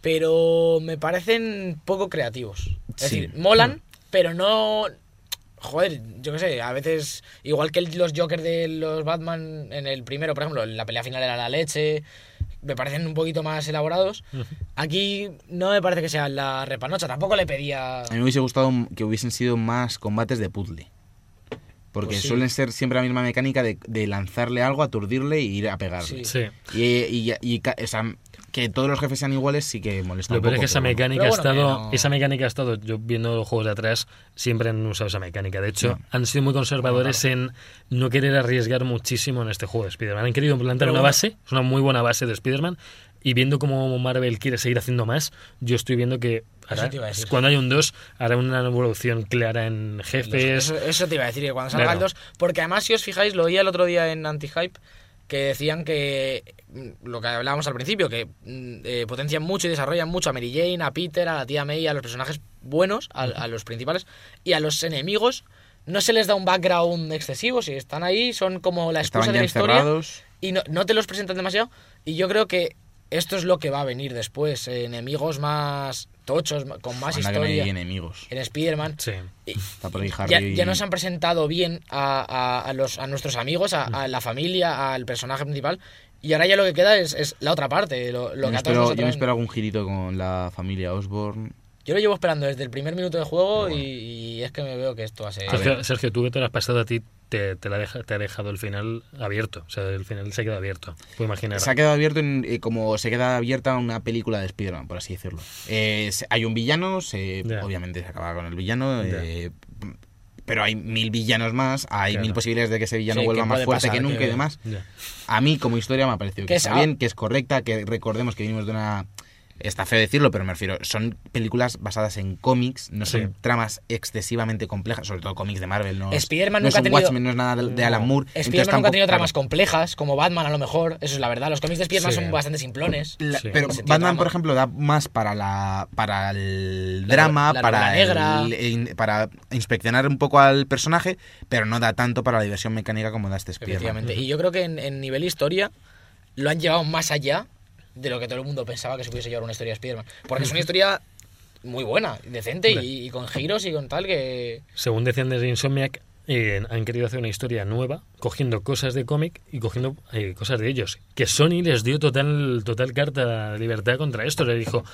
Pero me parecen poco creativos. Es Sí. decir, molan, pero no... Joder, yo qué sé, a veces, igual que los Joker de los Batman en el primero, por ejemplo, en la pelea final era la leche, me parecen un poquito más elaborados. Aquí no me parece que sea la repanocha, tampoco le pedía... A mí me hubiese gustado que hubiesen sido más combates de puzzle. Porque Pues sí. suelen ser siempre la misma mecánica de, de lanzarle algo, aturdirle y ir a pegarle. Sí. Sí. Y, y- y ca- o sea, que todos los jefes sean iguales sí que molesta Lo un peor es que esa bueno. mecánica ha estado, no- esa mecánica ha estado, yo viendo los juegos de atrás, siempre han usado esa mecánica. De hecho, No. han sido muy conservadores en no querer arriesgar muchísimo en este juego de Spider-Man. Han querido implantar una base, es una muy buena base de Spider-Man, y viendo cómo Marvel quiere seguir haciendo más, yo estoy viendo que hará- Eso te iba a decir. cuando haya un 2 hará una evolución clara en jefes. Eso, eso te iba a decir, que cuando salga Claro. el 2. Porque además, si os fijáis, lo oía el otro día en Anti-Hype, que decían que mm, lo que hablábamos al principio, que mm, eh, potencian mucho y desarrollan mucho a Mary Jane, a Peter, a la tía May, a los personajes buenos, a, a los principales, y a los enemigos no se les da un background excesivo, si están ahí, son como la excusa Estaban de la historia encerrados. y no, no te los presentan demasiado. Y yo creo que esto es lo que va a venir después, eh, enemigos más tochos, con más Anda que no hay historia. enemigos. En Spider-Man. Sí. Está por ahí Harry ya, y- ya nos han presentado bien a, a- a los, a nuestros amigos, a, a la familia, al personaje principal. Y ahora ya lo que queda es, es la otra parte. Lo, lo Yo que me espero, yo me espero algún girito con la familia Osborn. Yo lo llevo esperando desde el primer minuto de juego y, y es que me veo que esto va a ser. Sergio, Sergio, tú que te lo has pasado a ti, te, te, la deja, te ha dejado el final abierto. O sea, el final se ha quedado abierto. Puedo imaginar. Se ha quedado abierto en- eh, como se queda abierta una película de Spider-Man, por así decirlo. Eh, hay un villano, se- obviamente se acaba con el villano, eh, pero hay mil villanos más, hay Claro. mil posibilidades de que ese villano Sí, vuelva más fuerte pasar, que nunca que- y demás. A mí como historia me ha parecido que, Que está bien, que es correcta, que recordemos que venimos de una... Está feo decirlo, pero me refiero, son películas basadas en cómics, no son Sí. tramas excesivamente complejas, sobre todo cómics de Marvel, no, es- Spider-Man no es nunca ha un tenido- Watchmen, no es nada de, de Alan Moore. Spider-Man nunca ha tenido claro. tramas complejas, como Batman a lo mejor. Eso es la verdad. Los cómics de Spider-Man Sí. son bastante simplones. La- Sí. Pero Batman, drama. por ejemplo, da más para la para el La- drama, la para el- para inspeccionar un poco al personaje, pero no da tanto para la diversión mecánica como da este Spider-Man. Y yo creo que en, en nivel historia lo han llevado más allá de lo que todo el mundo pensaba que se pudiese llevar una historia de Spider-Man. Porque es una historia muy buena, decente y, y con giros y con tal que... Según decían desde Insomniac, eh, han querido hacer una historia nueva, cogiendo cosas de cómic y cogiendo eh, cosas de ellos. Que Sony les dio total, total carta de libertad contra esto. Le dijo,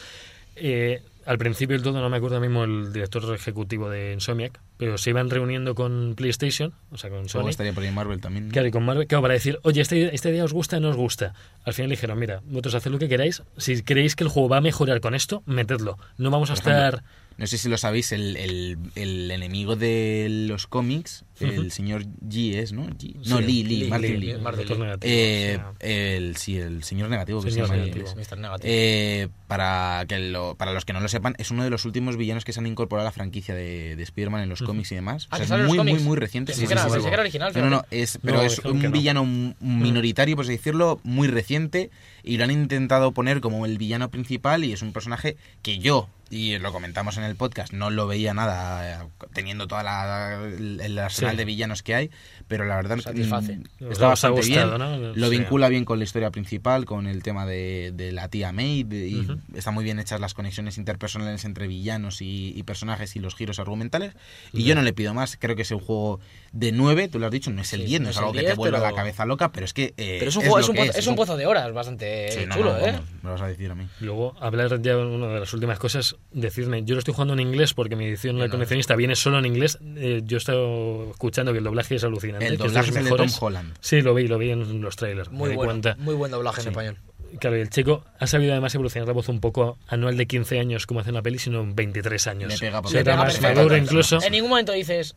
eh, al principio del todo, no me acuerdo mismo el director ejecutivo de Insomniac, pero se iban reuniendo con PlayStation, o sea, con Luego Sony. estaría por ahí Marvel también. Claro, y con Marvel, claro, para decir, oye, este, esta idea os gusta o no os gusta. Al final dijeron, mira, vosotros haced lo que queráis. Si creéis que el juego va a mejorar con esto, metedlo. No vamos a Por ejemplo, estar. No sé si lo sabéis, el, el- el enemigo de los cómics, el señor G es, ¿no? G- no, Sí, Lee, Lee, Lee, Martin Lee, Lee. Martin Lee. Eh, o el, sí, el señor negativo que Señor se llama. Negativo. Eh, para, que lo- para los que no lo sepan, es uno de los últimos villanos que se han incorporado a la franquicia de, de Spider-Man en los cómics y demás. Ah, O sea, es muy, muy, muy reciente. Era- era original, No, no, es, pero No, es un no. villano m- minoritario, por así decirlo, muy reciente. Y lo han intentado poner como el villano principal y es un personaje que yo, y lo comentamos en el podcast, no lo veía nada eh, teniendo toda la el, arsenal Sí. de villanos que hay, pero la verdad Satisface. mm, está bastante gustado, bien. ¿no? Lo Sí. vincula bien con la historia principal, con el tema de, de la tía May, de- y Ujú. están muy bien hechas las conexiones interpersonales entre villanos y, y personajes y los giros argumentales. Y yo no le pido más, creo que es un juego de 9, tú lo has dicho, no es el Sí, 10, no, no es es algo el que te 10, vuelva pero- la cabeza loca, pero es que... eh, Pero es un, es juego, es un, pozo, es un pozo de horas bastante Sí, no, chulo, no, ¿eh? me lo vas a decir a mí. Luego, hablar ya una de las últimas cosas, decirme, yo lo estoy jugando en inglés porque mi edición la no. coleccionista viene solo en inglés. Eh, yo he estado escuchando que el doblaje es alucinante. El que es de doblaje los es el de Tom mejores. Holland. Sí, lo vi, lo vi en los trailers. Muy me bueno, cuenta. muy buen doblaje Sí. en español. Claro, y el chico ha sabido además evolucionar la voz un poco anual de 15 años como hace en la peli, sino en 23 años. Le pega O por- sea, le era pega más maduro incluso. En ningún momento dices,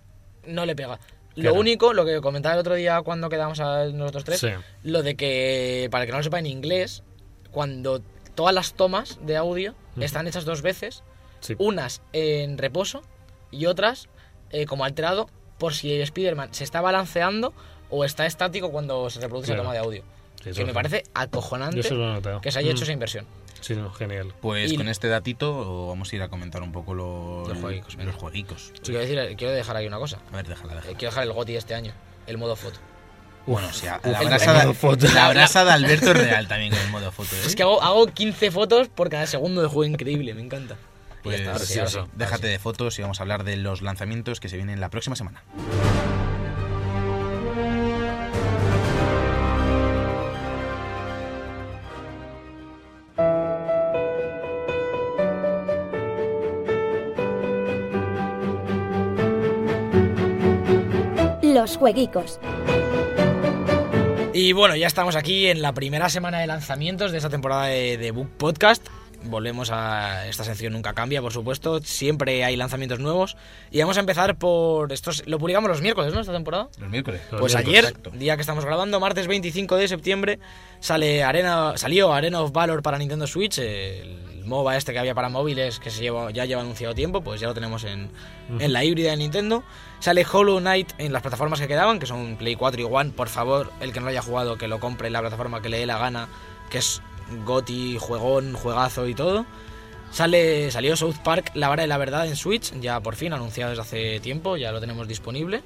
no le pega. Lo Claro. único, lo que comentaba el otro día cuando quedamos a nosotros tres, Sí. lo de que, para el que no lo sepa en inglés, cuando todas las tomas de audio están hechas dos veces, Sí. unas en reposo y otras eh, como alterado por si Spider-Man se está balanceando o está estático cuando se reproduce Claro. la toma de audio. Sí, que me sí. parece Yo acojonante que se haya hecho Mm. esa inversión. Sí, no, genial. Pues Y- con este datito vamos a ir a comentar un poco los, Los jueguicos, los jueguicos. Quiero, decir, quiero dejar ahí una cosa. A ver, déjala, Eh, déjala. quiero dejar el GOTI este año, el modo foto. Bueno, o sea, la brasa, foto. [LAUGHS] la brasa de Alberto es [LAUGHS] real también con el modo foto. ¿eh? Es que hago, hago 15 fotos por cada segundo de juego increíble, me encanta. Pues está, sí, sí, precioso. ahora déjate sí. de fotos y vamos a hablar de los lanzamientos que se vienen la próxima semana. Los jueguicos. Y bueno, ya estamos aquí en la primera semana de lanzamientos de esta temporada de, de Book Podcast. Volvemos a esta sección nunca cambia, por supuesto. Siempre hay lanzamientos nuevos. Y vamos a empezar por estos. Lo publicamos los miércoles, ¿no? Esta temporada. Los miércoles. Los Pues miércoles, ayer, día que estamos grabando, martes 25 de septiembre, sale Arena, salió Arena of Valor para Nintendo Switch, el MOBA este que había para móviles que se lleva, ya lleva anunciado tiempo, pues ya lo tenemos en, en la híbrida de Nintendo. Sale Hollow Knight en las plataformas que quedaban, que son Play 4 y One. Por favor, el que no lo haya jugado, que lo compre en la plataforma que le dé la gana, que es Goti, juegón, juegazo y todo. Sale, salió South Park, La Vara de la Verdad en Switch, ya por fin, anunciado desde hace tiempo, ya lo tenemos disponible.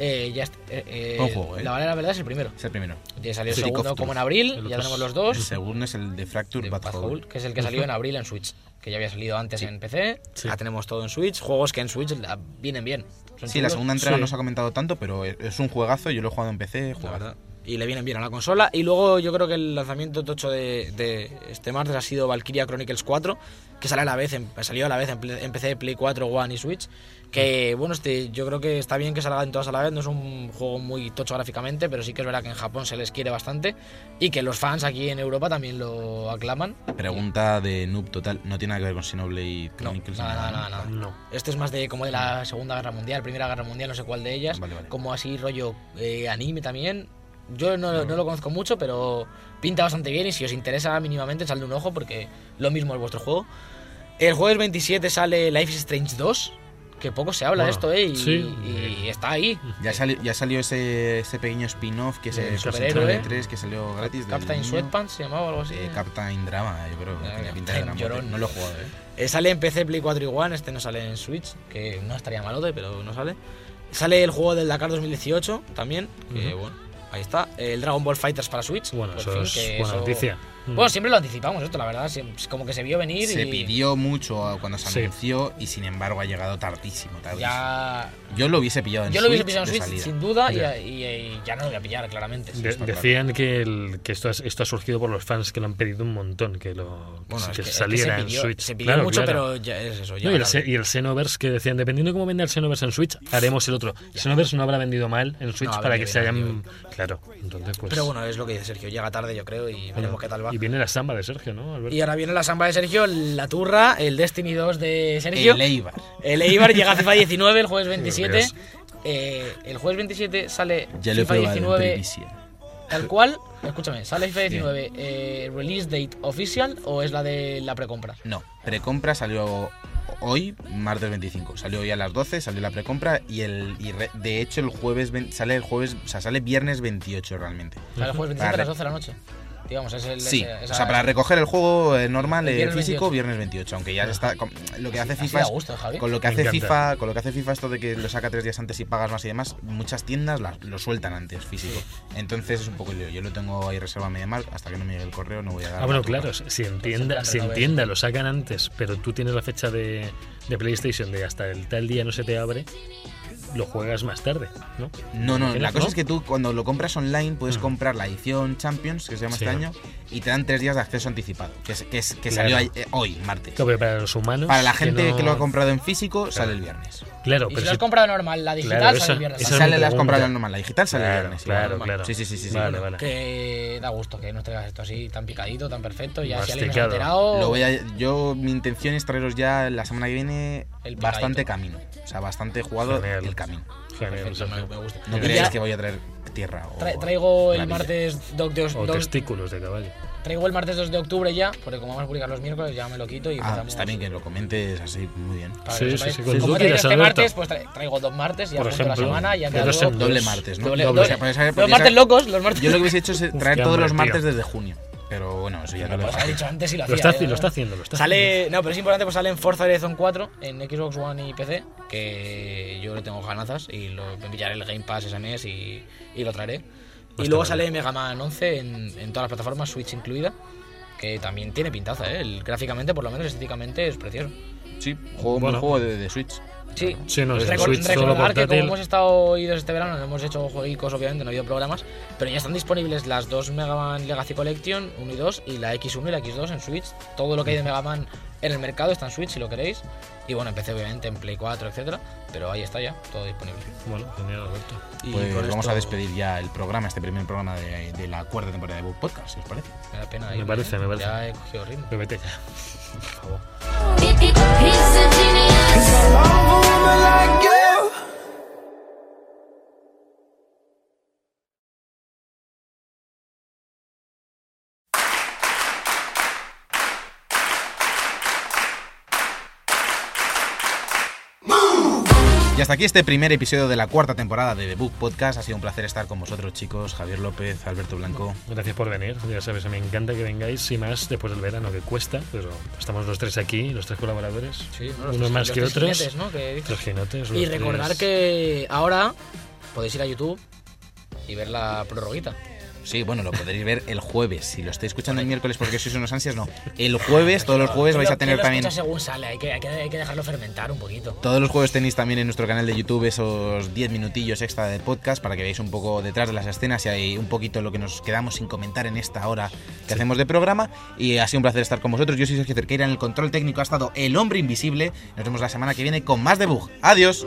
Eh, ya eh, eh, Buen juego, ¿eh? La la Verdad es el primero. Es el primero. Ya salió el segundo como en abril, El ya tenemos los El dos. segundo es el de Fracture Bad Bad Hole. Hole, que es el que salió en [LAUGHS] abril en Switch, que ya había salido antes Sí. en PC. Sí. Ya tenemos todo en Switch, juegos que en Switch la- vienen bien. Sí, la segunda entrega Sí. no se ha comentado tanto, pero es- un juegazo. Yo lo he jugado en PC. la juegazo. verdad. Y le vienen bien a la consola. Y luego yo creo que el lanzamiento tocho de, de este martes ha sido Valkyria Chronicles 4, que sale a la vez, en- salió a la vez en, Play- en PC, Play 4, One y Switch. Que bueno, este, yo creo que está bien que salgan todas a la vez. No es un juego muy tocho gráficamente, pero sí que es verdad que en Japón se les quiere bastante. Y que los fans aquí en Europa también lo aclaman. Pregunta de noob total. No tiene nada que ver con Xenoblade No, Chronicles. nada, nada, nada. No. Este es más de como de la Segunda Guerra Mundial, Primera Guerra Mundial, no sé cuál de ellas. Vale, vale. Como así rollo eh, anime también. Yo no, no lo conozco mucho, pero pinta bastante bien y si os interesa mínimamente, echadle un ojo porque lo mismo es vuestro juego. El jueves 27 sale Life is Strange 2, que poco se habla de Bueno, esto, ¿eh? Y, sí. y está ahí. Ya, sali- ya salió ese, ese pequeño spin-off que es el superhéroe. 3 que salió gratis. Captain. Sweatpants se llamaba o algo así. Eh, Captain Drama, yo creo. Ah, tenía pinta de drama. Llorón. No lo he jugado, eh. Eh, sale en PC, Play 4 y One, este no sale en Switch, que no estaría malote, pero no sale. Sale el juego del Dakar 2018 también, que Ujú. bueno, ahí está. El Dragon Ball Fighters para Switch. Bueno, eso fin, es buena eso noticia. Bueno, siempre lo anticipamos esto, la verdad. Como que se vio venir Se y pidió mucho cuando se Sí. anunció y sin embargo ha llegado tardísimo. tardísimo. ya. Yo lo hubiese pillado en Yo lo hubiese pillado en Switch salida. sin duda y, Ya. y- y ya no lo voy a pillar, claramente. De- está claro. decían que, el- que esto, ha, esto ha surgido por los fans que lo han pedido un montón, que lo Bueno, que es que- es que saliera en Switch. Se pidió Claro, mucho, claro. pero ya es eso. No, Ya y, el, y el Xenoverse que decían, dependiendo de cómo venda el Xenoverse en Switch, haremos el otro. Xenoverse no habrá vendido mal en Switch No, para que se hayan... Claro, entonces pues... Pero bueno, es lo que dice Sergio. Llega tarde, yo creo, y veremos qué tal va. Y viene la samba de Sergio, ¿no, Alberto? Y ahora viene la samba de Sergio, la turra, el Destiny 2 de Sergio. El Eibar. El Eibar llega a FIFA [LAUGHS] 19 el jueves 27. Dios. Eh, el jueves 27 sale Ya FIFA probado en 19 previsión. tal cual. Escúchame, ¿sale FIFA 19 eh, release date oficial o es la de la precompra? No, precompra salió hoy, martes 25. Salió hoy a las 12, salió la precompra y el y re- de hecho el jueves sale el jueves, o sea, sale viernes 28 realmente. Sale el jueves 27 a las re- 12 de la noche. Digamos, es el. Sí, ese- o sea, para recoger el juego eh, normal, El eh, viernes físico, 28. viernes 28, aunque ya está con- lo que hace Así FIFA es- gusto, con lo que hace. FIFA, con lo que hace FIFA esto de que lo saca tres días antes y pagas más y demás, muchas tiendas la- lo sueltan antes físico. Entonces es un poco lío. Yo lo tengo ahí reserva media mal, hasta que no me llegue el correo no voy a dar. Ah, bueno, claro, si en en tienda, plan si en renoves. tienda lo sacan antes, pero tú tienes la fecha de, de PlayStation de hasta el tal día no se te abre, lo juegas más tarde, ¿no? No, no, la ¿Tienes, cosa no? es que tú cuando lo compras online puedes Mm. comprar la edición Champions, que se llama Sí. este año, y te dan tres días de acceso anticipado, que, es- que, es- que Claro. salió hoy, martes. Claro, pero para los humanos. Para la gente que, no- lo ha comprado en físico, sale el viernes. Claro, Y si pero lo has si- comprado normal, la digital Claro, sale esa- el viernes. Si es sale la has comprado normal, la digital sale el viernes. claro, claro. Sí, sí, sí, sí. sí. Vale, vale. Que da gusto que nos traigas esto así, tan picadito, tan perfecto. Ya si alguien nos ha Masticado. enterado. Lo voy a- yo, mi intención es traeros ya la semana que viene bastante camino. O sea, bastante jugado Genial. el camino. Genial, Perfecto, me, Sergio. me gusta. No ya que voy a traer tierra o tra- traigo el martes 2 de, O dos- testículos de caballo. traigo el martes 2 de octubre ya, porque como vamos a publicar los miércoles ya me lo quito y Ah, está bien que lo comentes así, muy bien. para Sí, sí, sí, cuando Como traigo este martes, pues tra- traigo dos martes y Por apunto la ejemplo, semana y ya de queda Doble martes, ¿no? Doble- Doble. O sea, ¿sabes? Los martes locos, los martes. Yo lo que hubiese hecho es Uf, traer qué todos los martes tío. desde junio. Pero bueno, eso ya Lo no lo haber dicho antes y lo Lo hacía. está, ¿eh? lo está haciendo, lo está Sale, no, pero es importante, pues sale en Forza Horizon 4 en Xbox One y PC, que yo le tengo ganazas y lo me pillaré el Game Pass ese mes y, y lo traeré. Y Está luego bien. sale Mega Man 11 en, en todas las plataformas, Switch incluida, que también tiene pintaza, ¿eh? El- gráficamente, por lo menos estéticamente, es precioso. Sí, juego, un Bueno. juego de, de Switch. Sí, Sí, no, es Recor- Switch solo recordar que como hemos estado idos este verano, no hemos hecho jueguicos, obviamente, no ha habido programas, pero ya están disponibles las dos Mega Man Legacy Collection, 1 y 2, y la X1 y la X2 en Switch. Todo lo que hay de Mega Man en el mercado está en Switch, si lo queréis. Y bueno, empecé obviamente en Play 4, etcétera, pero ahí está ya, todo disponible. Bueno, genial, Alberto. Y Pues vamos esto a despedir ya el programa, este primer programa de, de la cuarta temporada de Book Podcast, si os parece. Me da pena Me irme, parece, ¿eh? me parece. Ya he cogido ritmo. Bébete ya. [LAUGHS] Por favor. He's a hasta aquí este primer episodio de la cuarta temporada de The Book Podcast. Ha sido un placer estar con vosotros, chicos. Javier López, Alberto Blanco. Gracias por venir. Ya sabes, me encanta que vengáis y más después del verano que cuesta, pero estamos los tres aquí, los tres colaboradores. Sí, ¿no? Los Unos más los que tres otros. jinetes, ¿no? Que. Tres jinetes. Y los recordar tres- que ahora podéis ir a YouTube y ver la prorroguita. Sí, bueno, lo podréis ver el jueves. Si lo estáis escuchando el miércoles porque sois unos ansias, no. El jueves, todos los jueves vais a tener también... Según sale, hay que, hay, que, hay que dejarlo fermentar un poquito. Todos los jueves tenéis también en nuestro canal de YouTube esos 10 minutillos extra de podcast para que veáis un poco detrás de las escenas y hay un poquito lo que nos quedamos sin comentar en esta hora que hacemos de programa. Y ha sido un placer estar con vosotros. Yo soy Sergio Cerqueira, en el control técnico ha estado el hombre invisible. Nos vemos la semana que viene con más debug. Adiós.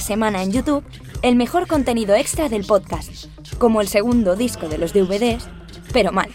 semana en YouTube el mejor contenido extra del podcast, como el segundo disco de los DVDs, pero mal.